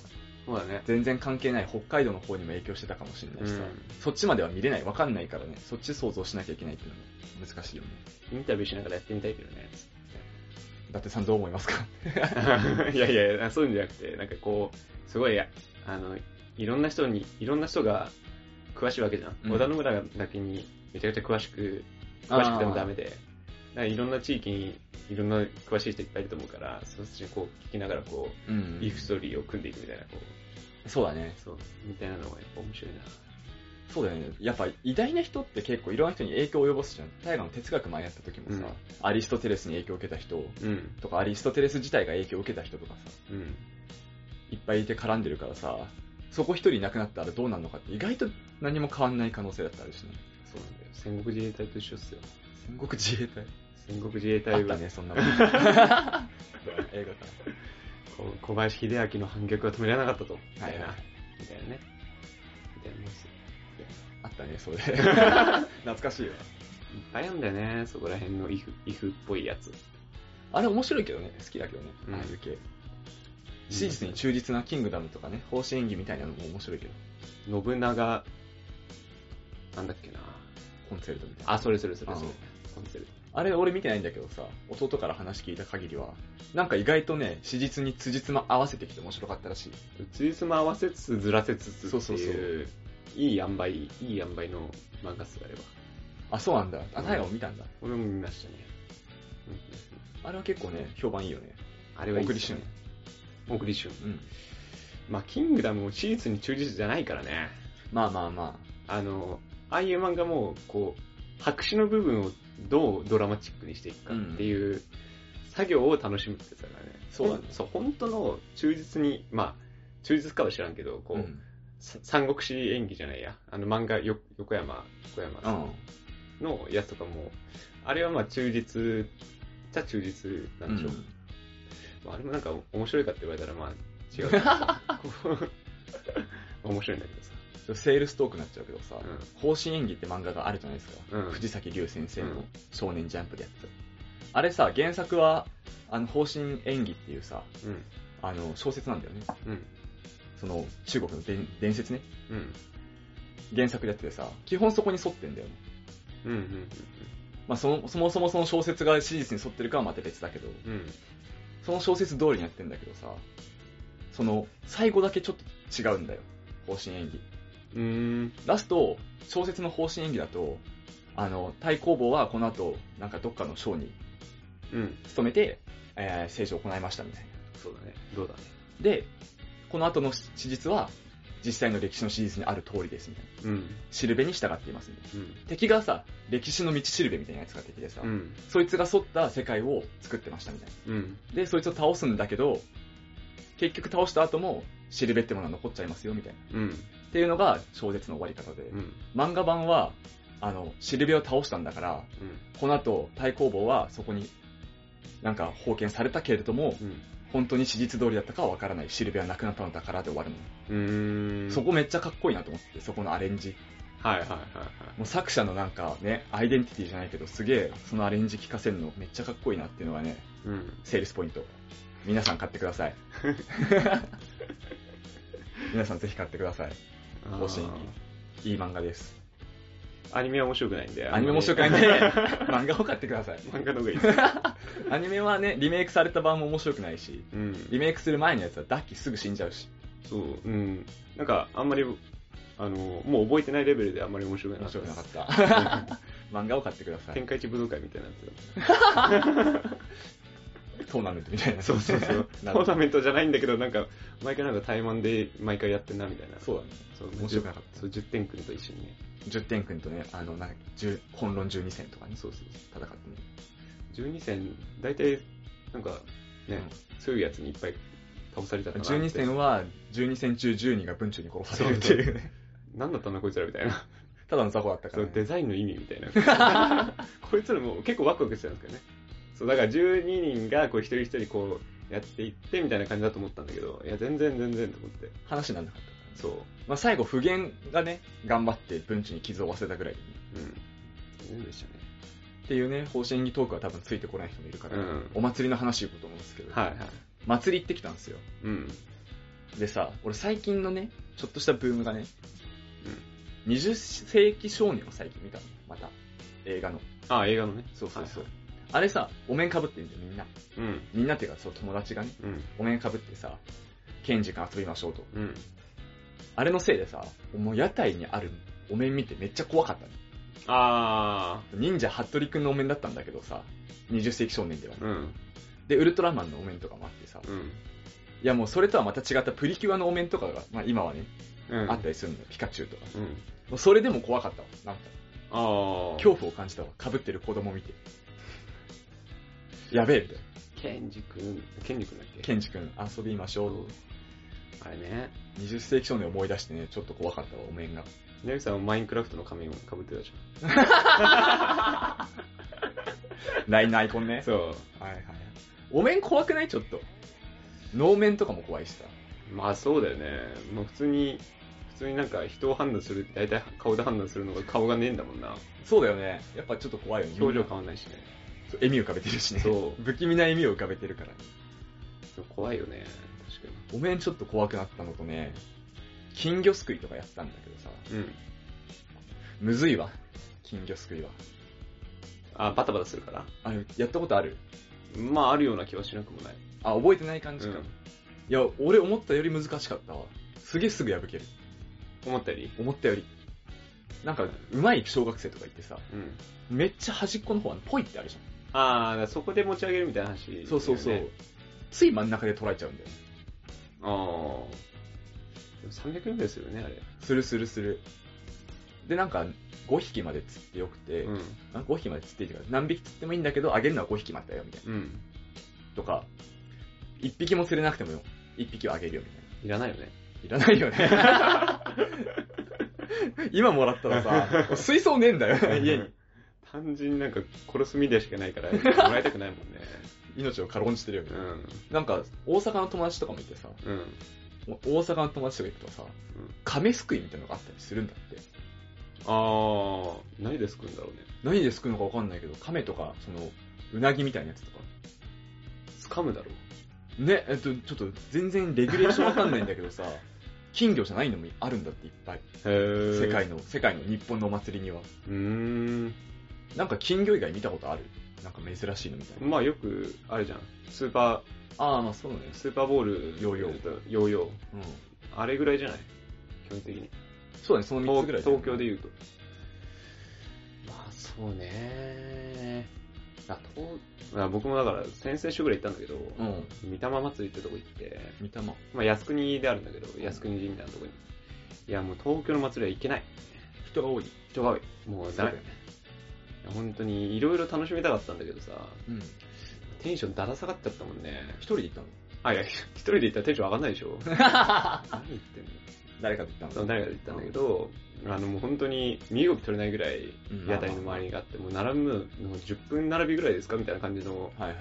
そうだね。全然関係ない北海道の方にも影響してたかもしれないしさ、うんそっちまでは見れない、わかんないからね、そっち想像しなきゃいけないっていうのも難しいよね。インタビューしながらやってみたいけどね。伊達さんどう思いますか？いやいや、そういうんじゃなくて、なんかこう、すごい、あの、いろんな人に、いろんな人が、詳しいわけじゃん。うん織田信長だけにめちゃくちゃ詳しく、詳しくてもダメで、だからいろんな地域にいろんな詳しい人いっぱいいると思うから、そっちにこう聞きながらこう、うんビーフストーリーを組んでいくみたいな、こう、そうだね。そう、みたいなのがやっぱ面白いな。そうだよね。やっぱ偉大な人って結構いろんな人に影響を及ぼすじゃん。大河の哲学前やった時もさ、うんアリストテレスに影響を受けた人うん。とか、アリストテレス自体が影響を受けた人とかさ、うん。いっぱいいて絡んでるからさ、そこ一人いなくなったらどうなるのかって意外と何も変わんない可能性だってあるしね。そうなんだよ。戦国自衛隊と一緒っすよ。戦国自衛隊？戦国自衛あ隊は、ったね、そんなもん。映画か小林秀明の反逆は止められなかったと。みたいな。はいはいみたいなね。みたいなもんっすよ。あったね、それ。懐かしいわ。いっぱいあるんだよね、そこら辺のイフ、イフっぽいやつ。あれ面白いけどね、好きだけどね、うんああいう系。史実に忠実なキングダムとかね、方針演技みたいなのも面白いけど、信長、なんだっけな。コンセルトみたいな。あ、それそれそれそれうん。コンセルあれ俺見てないんだけどさ、弟から話聞いた限りは、なんか意外とね、史実に辻褄合わせてきて面白かったらしい。ト。つじつま合わせつつずらせつつっていう、そうそうそういい塩梅、いい塩梅の漫画っすあれは。あ、そうなんだ。あ、大河も見たんだ。俺も見ましたね。うんあれは結構ね、評判いいよね。あれはいいっすよね。小栗旬。うん。まあ、キングダムも史実に忠実じゃないからね。まあまあまあの、ああいう漫画も、こう、白紙の部分をどうドラマチックにしていくかっていう作業を楽しむってやつだからね。そうだねそう、本当の忠実に、まあ、忠実かは知らんけど、こあ。う、うん。さ三国志演技じゃないや。あの漫画、よ横山、横山さんのやつとかも、あれはまあ忠実、じゃ忠実なんでしょう。まあ、あれもなんか面白いかって言われたらまあ違う。面白いんだけどさ。うん。セールストークになっちゃうけどさ、う方針演技って漫画があるじゃないですか。うん藤崎龍先生のうん少年ジャンプでやってた。あれさ、原作は、あの、方針演技っていうさ、うん。あの、小説なんだよね。うん。その、中国の伝伝説ね。うん。原作でやっててさ、基本そこに沿ってんだよね。うん。うん。まあそもそもその小説が史実に沿ってるかはまた別だけど、うん。その小説通りにやってんだけどさ、その、最後だけちょっと違うんだよ。方針演技。うーん。ラスト、小説の方針演技だと、あの、太公望はこの後、なんかどっかの省にうん。勤めて、えー、政治を行いましたみたいな。そうだね。どうだね。で、この後の史実は、実際の歴史の史実にある通りですみたいな。うん。しるべに従っていますみたいな。うん。敵がさ、歴史の道しるべみたいなやつが敵でさ、うん。そいつが沿った世界を作ってましたみたいな。うん。で、そいつを倒すんだけど、結局倒した後も、しるべってものは残っちゃいますよみたいな。うん。っていうのが小説の終わり方で、うん。漫画版は、あの、しるべを倒したんだから、この後、太公望はそこに、なんか封建されたけれども、うん。本当に史実通りだったかはわからない。しるべはなくなったのだからで終わるの。うん。そこめっちゃかっこいいなと思って、そこのアレンジ。はいはいはいはい。もう作者のなんかね、アイデンティティじゃないけど、すげえ、そのアレンジ聞かせるのめっちゃかっこいいなっていうのがね、うん。セールスポイント。皆さん買ってください。皆さんぜひ買ってください。方針いい漫画です。アニメは面白くないんで。アニメ面白くないんで、漫画を買ってください。漫画の方がいいです。アニメはね、リメイクされた版も面白くないし、うん。リメイクする前のやつはダッキーすぐ死んじゃうし、そう、うん。なんか、あんまり、あの、もう覚えてないレベルであんまり面白くな面かった白く。なかった。漫画を買ってください天。下一武道会みたいなんですよ。トーナメントみたいな。そうそうそう。トーナメントじゃないんだけど、なんか、毎回なんか対マンで毎回やってんなみたいな。そうだね。そう面白くなかったそう、10点くんと一緒にね。10点くんとね、あの、なんか、10本論12戦とかね、そうそう戦ってね。そう。12戦、大体、なんか、ね、強いやつにいっぱい倒されたなって。12戦は、12戦中12が文中に殺されるっていうね。何だったんだこいつらみたいな。ただの雑魚だったから、ね。デザインの意味みたいな。こいつらも結構ワクワクしてたんですけどね。そう、だから12人がこう一人一人こうやっていってみたいな感じだと思ったんだけど、いや、全然全然と思って。話にならなかったから。そう。まあ、最後、普賢がね、頑張って文中に傷を負わせたぐらいでね。うん。全然でしたね。っていうね、方針演技トークは多分ついてこない人もいるから、うんお祭りの話を言うと思うんですけど、はいはい。祭り行ってきたんですよ。うん。でさ、俺最近のね、ちょっとしたブームがね、20世紀少年を最近見たの。また。映画の。ああ、映画のね。そうそうそう。はいあれさ、お面かぶってんだよ、みんな。うん。みんなっていうか、そう、友達がね、うん。お面かぶってさ、ケンジ君遊びましょうと。うん。あれのせいでさ、もう屋台にあるお面見てめっちゃ怖かったの。あ忍者ハットリくんのお面だったんだけどさ、20世紀少年では。ー。うん。で、ウルトラマンのお面とかもあってさ、いうん。やもうそれとはまた違ったプリキュアのお面とかが、まあ今はね、うん。あったりするのよ、ピカチュウとか。うん。もうそれでも怖かったわ。なんか、あー。恐怖を感じたわ。被ってる子供見て。やべえ、みたいな。ケンジ君、ケンジ君だっけ？ケンジ君遊びましょう。あれね。20世紀少年を思い出してね、ちょっと怖かったわ、お面が。みなみさんはマインクラフトの仮面をかぶってたじラインのアイコンねゃん。。そう。はいはい。お面怖くない？ちょっと。能面とかも怖いしさ。まあそうだよね。もう普通に、普通になんか人を判断する、大体顔で判断するのが顔がねえんだもんな。そうだよね。やっぱちょっと怖いよね。表情変わんないしね。笑み浮かべてるしね。そう 不気味な笑みを浮かべてるから。怖いよね。確かお面ちょっと怖くなったのとね、金魚すくいとかやったんだけどさ、に。うん。むずいわ。金魚すくいは。あ、バタバタするからあれ、やったことある？まああるような気はしなくもない。あ、覚えてない感じか。うんいや、俺思ったより難しかったわ。すげえすぐ破ける。思ったより？思ったより。なんか、上手い小学生とか言ってさ、うん。めっちゃ端っこの方はポイってあるじゃん。ああ、だからそこで持ち上げるみたいな話、そうそうそう。つい真ん中で捉えちゃうんだよ。ああ。でも300円ぐらいするよね、あれ。するするする。で、なんか、5匹まで釣ってよくて、うん。あ5匹まで釣っていいっていうか、何匹釣ってもいいんだけど、あげるのは5匹までだよ、みたいな。うん。とか、1匹も釣れなくても1匹はあげるよ、みたいな。いらないよね。いらないよね。今もらったらさ、水槽ねえんだよ、家に。単純になんか殺す身でしかないから、もらいたくないもんね。命を軽んじてるよ。うなんか、大阪の友達とかもいてさ、ん。うん。大阪の友達とか行くとさ、亀すくいみたいなのがあったりするんだって。ああ、何ですくんだろうね。何ですくうのかわかんないけど、亀とか、その、うなぎみたいなやつとか。掴むだろう。ね、えっと、ちょっと全然レギュレーションわかんないんだけどさ、金魚じゃないのもあるんだっていっぱい。世界の、世界の日本のお祭りには。うーん。なんか金魚以外見たことある？なんか珍しいのみたいな。まあよく、あるじゃん。スーパああ、まあそうねー、。スーパーボール、ヨーヨーヨーヨー。うん。あれぐらいじゃない？基本的に。そうだね、その3つぐらい東だよね東京で言うと。まあそうねあとあ僕もだから先々週ぐらい行ったんだけど、うん。三玉祭りってとこ行って、見たま。まあ靖国であるんだけど、靖国神社のとこに。いやもう東京の祭りは行けない。人が多い。人が多い。もうダメ。ね。本当にいろいろ楽しみたかったんだけどさ、うん。テンションだら下がっちゃったもんね。一人で行ったの？あ、いや、一人で行ったらテンション上がんないでしょ。何言ってんの？誰かと行ったの？誰かで行ったんだけど、あのもう本当に身動き取れないぐらいうん。屋台の周りがあって、もう並ぶの10分並びぐらいですかみたいな感じのはいはい。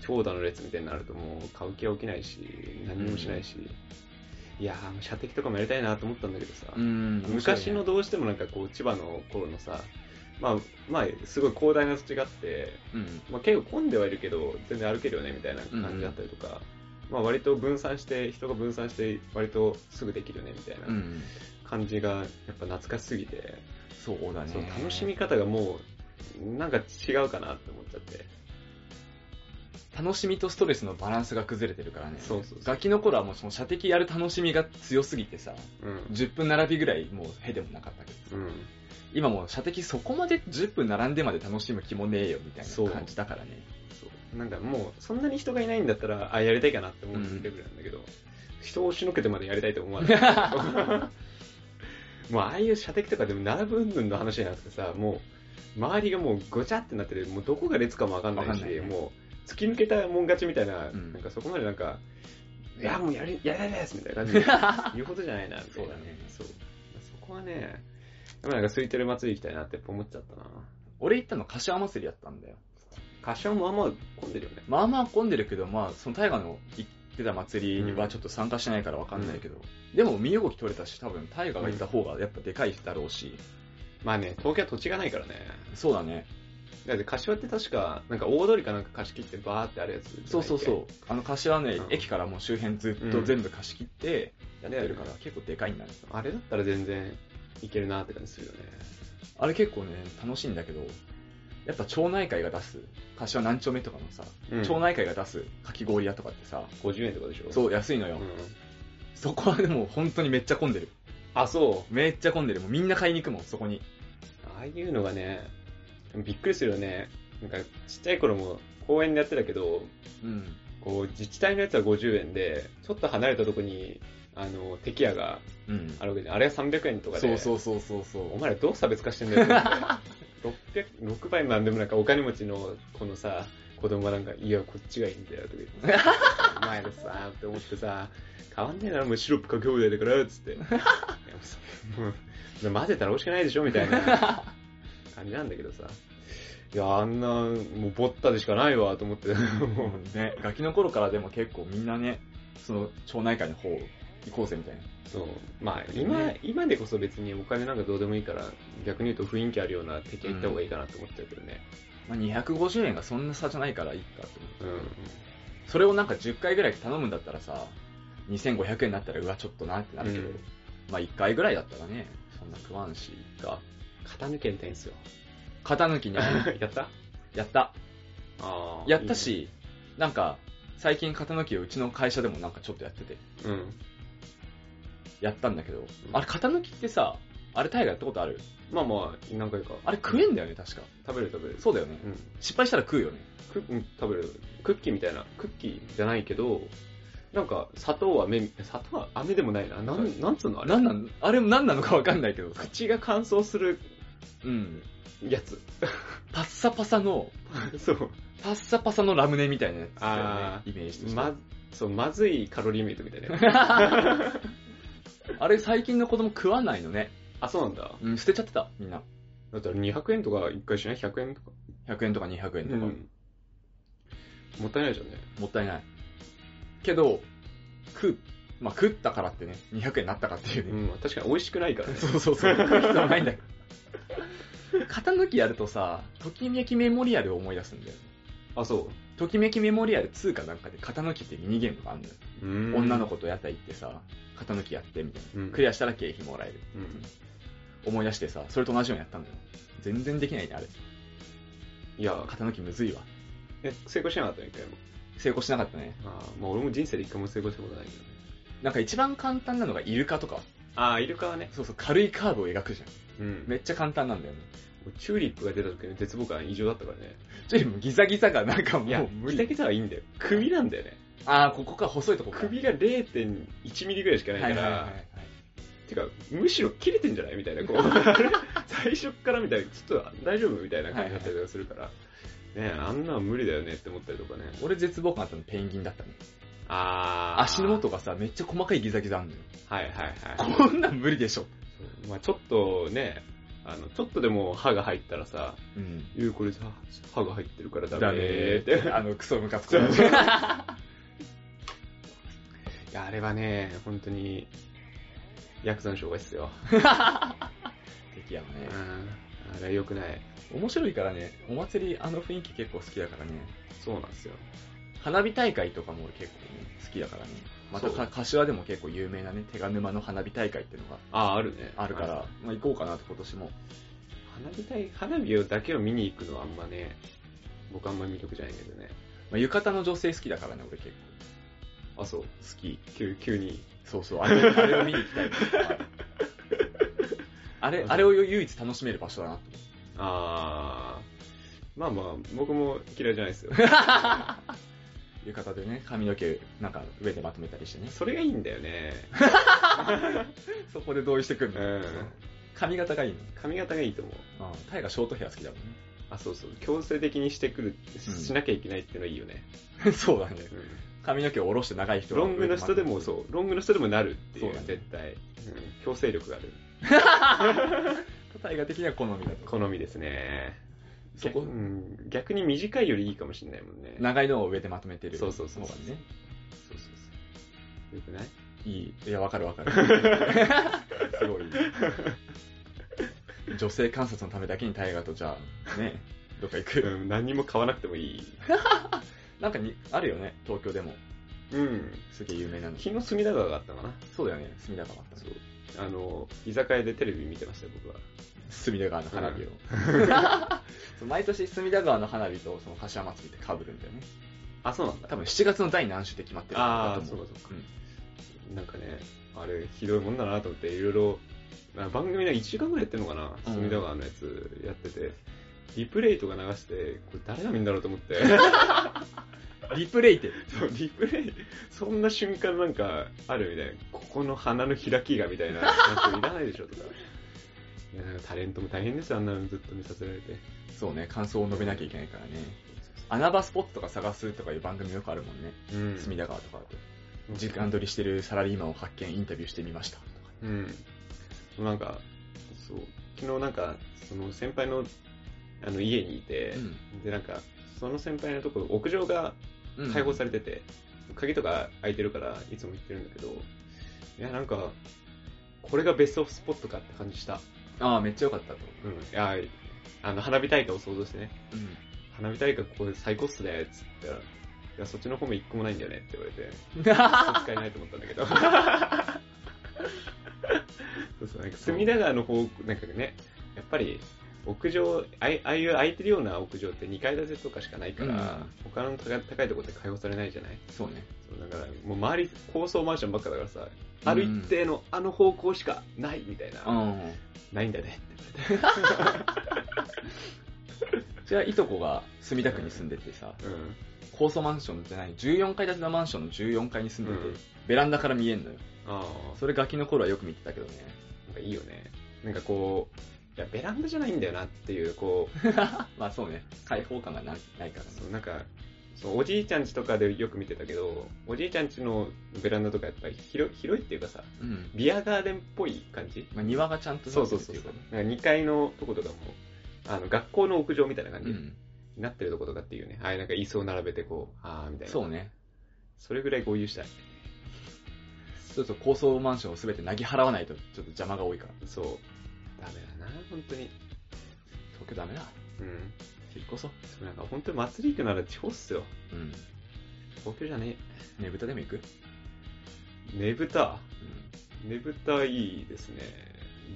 長蛇の列みたいになるともう買う気は起きないし、何もしないし、いやー、もう射的とかもやりたいなと思ったんだけどさ、ん。昔の、どうしてもなんかこう千葉の頃のさ、まあ、まあ、すごい広大な土地があって、うん。まあ、結構混んではいるけど、全然歩けるよねみたいな感じだったりとか、まあ割と分散して、人が分散して、割とすぐできるよねみたいなうん。感じがやっぱ懐かしすぎて、そうだね。楽しみ方がもう、なんか違うかなって思っちゃって。楽しみとストレスのバランスが崩れてるからね。そうそうそうガキの頃はもうその射的やる楽しみが強すぎてさ、うん。10分並びぐらいもうへでもなかったけどさ、うん。今もう射的そこまで10分並んでまで楽しむ気もねえよみたいな感じだからね。そう。なんかもう、そんなに人がいないんだったら、あ、やりたいかなって思うレベルなんだけど、人を押しのけてまでやりたいと思わない。もうああいう射的とかでも並ぶ云々の話じゃなくてさ、もう、周りがもうごちゃってなってる、もうどこが列かもわかんないし、ねもう、突き抜けたもん勝ちみたいな、うんなんかそこまでなんか、いや、もうやり、やりたいですみたいな感じで言うことじゃないな、みたいな。そうだねそう。そこはね、やっぱなんか空いてる祭り行きたいなって思っちゃったな。俺行ったの柏祭りやったんだよ。柏もあんま混んでるよね。まあまあ混んでるけど、まあその大河の行ってた祭りにはちょっと参加してないからわかんないけど、でも身動き取れたし、多分大河が行った方がやっぱでかいだろうし、まあね、東京は土地がないからね。そうだね。だって柏って確か、なんか大通りかなんか貸し切ってバーってあるやつ。そうそうそう。あの柏ね、うん駅からもう周辺ずっと全部貸し切ってやってるから、結構でかいんだね。あれだったら全然いけるなって感じするよね。あれ結構ね、楽しいんだけど、やっぱ町内会が出す、柏何丁目とかのさ、うん町内会が出すかき氷屋とかってさ、50円とかでしょそう、安いのよ。うん。そこはでも本当にめっちゃ混んでる。あ、そう。めっちゃ混んでる。もうみんな買いに行くもん、そこに。ああいうのがね、びっくりするよね。なんか、ちっちゃい頃も公園でやってたけど、うん。こう、自治体のやつは50円で、ちょっと離れたとこに、あの、テキヤがうん。あるわけで、あれは300円とかで、そうそうそうそうそう。お前らどう差別化してんだよと思って。600、6倍なんでもなんかお金持ちのこのさ、子供はなんか、いや、こっちがいいんだよとか言って、お前らさ、って思ってさ、変わんねえならもうシロップかけ放題だから、つって。いやもうさもう混ぜたら美味しくないでしょみたいな感じなんだけどさ。いや、あんな、もうボッタでしかないわ、と思って。ももうね、ガキの頃からでも結構みんなね、その町内会の方行こうぜみたいな。う、そう。まあ、今、ね今でこそ別にお金なんかどうでもいいから、逆に言うと雰囲気あるような敵行った方がいいかなと思っちゃうけどね。まあ、250円がそんな差じゃないからいいかと思って。うん。それをなんか10回ぐらい頼むんだったらさ、2500円になったらうわちょっとなってなるけど、うんまあ1回ぐらいだったらね、そんな食わんし、が、型抜けみたいすよ。型抜きね、やった？やった。あやった、し、なんか、最近型抜きをうちの会社でもなんかちょっとやってて、いいねうん。やったんだけど、あれ型抜きってさ、あれタイがやったことある？まあまあ、何回か。あれ食えんだよね、確か。食べる食べる。そうだよね。うん。失敗したら食うよね。クうん食べる。クッキーみたいな。クッキーじゃないけど、なんか、砂糖は飴、砂糖は飴でもないな。なん、なんつうのあれ？なんなん、あれも何なのかわかんないけどさ。口が乾燥するうん。やつ。パッサパサの、そう。パッサパサのラムネみたいなやつだよねあ、イメージとして。ま、そう、まずいカロリーメイトみたいなやつ。あれ最近の子供食わないのね。あ、そうなんだ。うん、捨てちゃってた、みんな。だったら200円とか一回しない ?100 円とか。100円とか200円とか。うんもったいないじゃんね。もったいない。けど、食う、まあ食ったからってね、200円になったかっていううね。ん、確かに美味しくないからね。そうそうそう。食う必要はないんだけど。型抜きやるとさ、ときめきメモリアルを思い出すんだよね。あ、そときめきメモリアル2かなんかで型抜きってミニゲームがあるんだよ。女の子と屋台行ってさ、型抜きやってみたいな。うんクリアしたら景品もらえる。うん。思い出してさ、それと同じようにやったんだよ。全然できないね、あれ。いや、型抜きむずいわ。え、成功しなかったね、一回も。成功しなかったね。ああ、まあ俺も人生で一回も成功したことないけどね。なんか一番簡単なのがイルカとか。ああ、イルカはね。そうそう、軽いカーブを描くじゃん。うん。めっちゃ簡単なんだよね。チューリップが出た時の絶望感異常だったからね。ちょいもうギザギザがなんかもいやう、無理。ギザギザはいいんだよ。首なんだよね。あー、ここか、細いとこか。首が0.1ミリぐらいしかないから、はいはいはいはい。てか、むしろ切れてんじゃないみたいな、こう。最初っからみたいな、ちょっと大丈夫みたいな感じだったりとかするから。ねあんなの無理だよねって思ったりとかね。俺絶望感あったのペンギンだったね。あー。足の元がさ、めっちゃ細かいギザギザあんのよ。はいはいはい。こんなん無理でしょ。まあちょっとね、あの、ちょっとでも歯が入ったらさ、うん。ゆうこれさ、歯が入ってるからダダメメーっ。てて。あの、クソムカつく。いや、あれはね、本当に、ヤクザの障害っすよ。敵やわね。うん。あれは良くない。面白いからね、お祭りあの雰囲気結構好きだからね。そうなんですよ。花火大会とかも俺結構ね、好きだからね。またか柏でも結構有名なね、手賀沼の花火大会っていうのがああ、あるね。あるから、まあ行こうかなと今年も。花火大、花火をだけを見に行くのはあんまね、僕あんま魅力じゃないけどね。まあ、浴衣の女性好きだからね、俺結あ、そう。構。好き。急、急に。そうそう、あれあれを見に行きたい。あれ、あれを唯一楽しめる場所だなと思って。あー。まあまあ、僕も嫌いじゃないですよ。浴衣でね、髪の毛なんか上でまとめたりしてね。それがいいんだよね。そこで同意してくるの。うん。髪型がいい髪型がいいと思う。の。うん。タイがショートヘア好きだもんあ、そうそう。強制的にしてくる、うんしなきゃいけないっていうのはいいよね。ね。そうだね。うん髪の毛を下ろして長い人がロングの人でもそう、ロングの人でもなるっていう、ね絶対、うん。強制力がある。タイガ的には好みだと。好みですね。そこ逆,、うん、逆に短いよりいいかもしれないもんね。長いのを上でまとめてる。そうそうそう方がね。そうそうそう。よくない？いい。いや、わかるわかる。すごい。女性観察のためだけにタイガーとじゃあ、ね、どっか行く。うん、何にも買わなくてもいい。なんかに、あるよね、東京でも。うん。すげえ有名なの。昨日隅田川があったかな。そうだよね、隅田川あったそう。あの、居酒屋でテレビ見てましたよ、僕は。隅田川の花火を。毎年隅田川の花火とその柏祭りって被るんだよね。あ、そうなんだ。多分7月の第何週って決まってるあーそうかそうかんなんかね、あれ、ひどいもんだなと思って、いろいろ、まあ番組が1時間ぐらいやってんのかな、うん隅田川のやつやってて、リプレイとか流して、これ誰が見んだろうと思って、リプレイって？そう、リプレイ、そんな瞬間なんかあるみたいな、ここの鼻の開きがみたいな、なんかいらないでしょとか。いや、タレントも大変ですよ、あんなのずっと見させられて。そうね、感想を述べなきゃいけないからね。穴場スポットとか探すとかいう番組よくあるもんね。うん隅田川とかだと。時間取りしてるサラリーマンを発見、インタビューしてみました。とかうん。なんか、そう、昨日なんか、その先輩のあの家にいて、で、なんか、その先輩のところ、屋上がうん開放されてて、鍵とか開いてるから、いつも行ってるんだけど、いや、なんか、これがベストスポットかって感じした。ああ、めっちゃ良かったと。うん。いや、あの、花火大会を想像してね、うん。花火大会ここで最高っすね、つったら、いや、そっちの方面一個もないんだよねって言われて、使えないと思ったんだけど。そうそう、なんか隅田川の方、なんかね、やっぱり、屋上、あいああいう空いてるような屋上って2階建てとかしかないから、うん他の高い高いところって開放されないじゃない？そうね。そうだから、もう周り高層マンションばっかだからさ、ある一定のあの方向しかないみたいな、うん。ないんだねってじゃあ、いとこが墨田区に住んでてさ。うん。高層マンションじゃない、14階建てのマンションの14階に住んでて、うんベランダから見えんのよ。それガキの頃はよく見てたけどね。なんかいいよね。なんかこう、いや、ベランダじゃないんだよなっていう、こう、まあそうね、開放感がなないからね。そうなんか、そうおじいちゃん家とかでよく見てたけど、おじいちゃん家のベランダとかやっぱり広広いっていうかさ、うん。ビアガーデンっぽい感じ？まあ庭がちゃんとそうそうそうそう。なんか2階のとことかも、あの、学校の屋上みたいな感じにうん。なってるとことかっていうね。はい、なんか椅子を並べてこう、あーみたいな。そうね。それぐらい合流したい。ちょっと高層マンションをすべてなぎ払わないとちょっと邪魔が多いから。そう。ダメだな、本当に。東京ダメだ。うん。引っ越そう。そうなんか本当に祭り行くなら地方っすよ。うん。東京じゃねねぶたでも行く？え。ねぶた？うねぶたいいですね。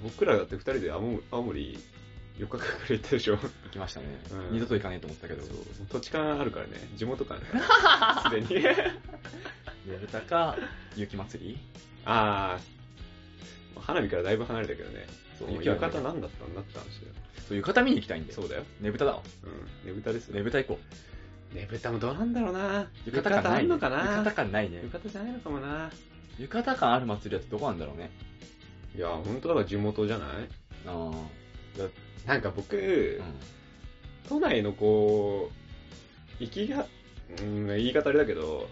僕らだって二人で青森青森4日間くらい行ったでしょ。ん。行きましたね。うん二度と行かねえと思ったけど。土地勘あるからね。地元感すで に。ねぶたか、雪祭り？ああ、花火からだいぶ離れたけどね。そう雪浴衣何だったんだって話だよ。そう、浴衣見に行きたいんだよ。そうだよ。ねぶただわ。うん。ねぶたですよ。ねぶた行こう。ねぶたもどうなんだろうな。浴衣感ない、あんのかな？浴衣感ないね。浴衣じゃないのかもな。浴衣感ある祭りだってどこなんだろうね。いや、本当だから地元じゃない？あなんか僕、あ。うん。都内のこう、行きが、うん、言い方あれだけど、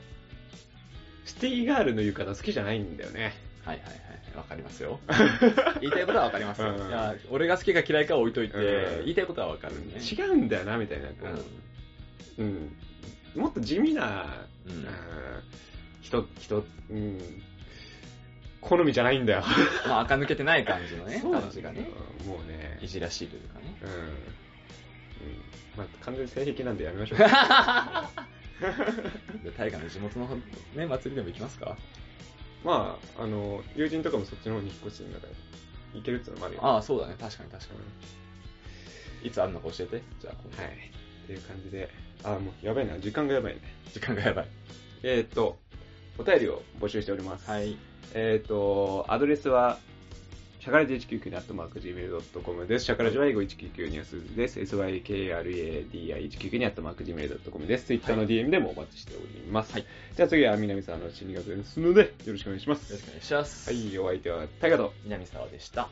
シティガールの浴衣好きじゃないんだよね。はいはいはい。わかりますよ。言いたいことはわかりますよ。うんいや、俺が好きか嫌いかは置いといて、うん言いたいことはわかるね。違うんだよな、みたいな。こううん。もっと地味な、うん。うん人、人、うん、好みじゃないんだよ。まあ、垢抜けてない感じのね、そうなんだよ感じがね。。もうねい。じらしいというかね。うん。うん。まあ、完全に性癖なんでやめましょう。じゃあ、大河の地元のね、祭りでも行きますか？まあ、あの、友人とかもそっちの方に引っ越してるんだから、行けるっていうのもあるよ。ああ、そうだね。確かに確かうんに。いつあるのか教えて。じゃあ、今度はい。っていう感じで、あ、もうやばいな、時間がやばいね。時間がやばい。えーっと、お便りを募集しております。はい。えーっと、アドレスは、シャカラジ199にアットマーク Gmail.com です。シャカラジは英語199には数字です。SYKRADI199 にアットマーク Gmail.com です。Twitter の DM でもお待ちしております。はい。じゃあ次は南さんの心理学ですので、よろしくお願いします。よろしくお願いします。はい、お相手はタイガと。南沢でした。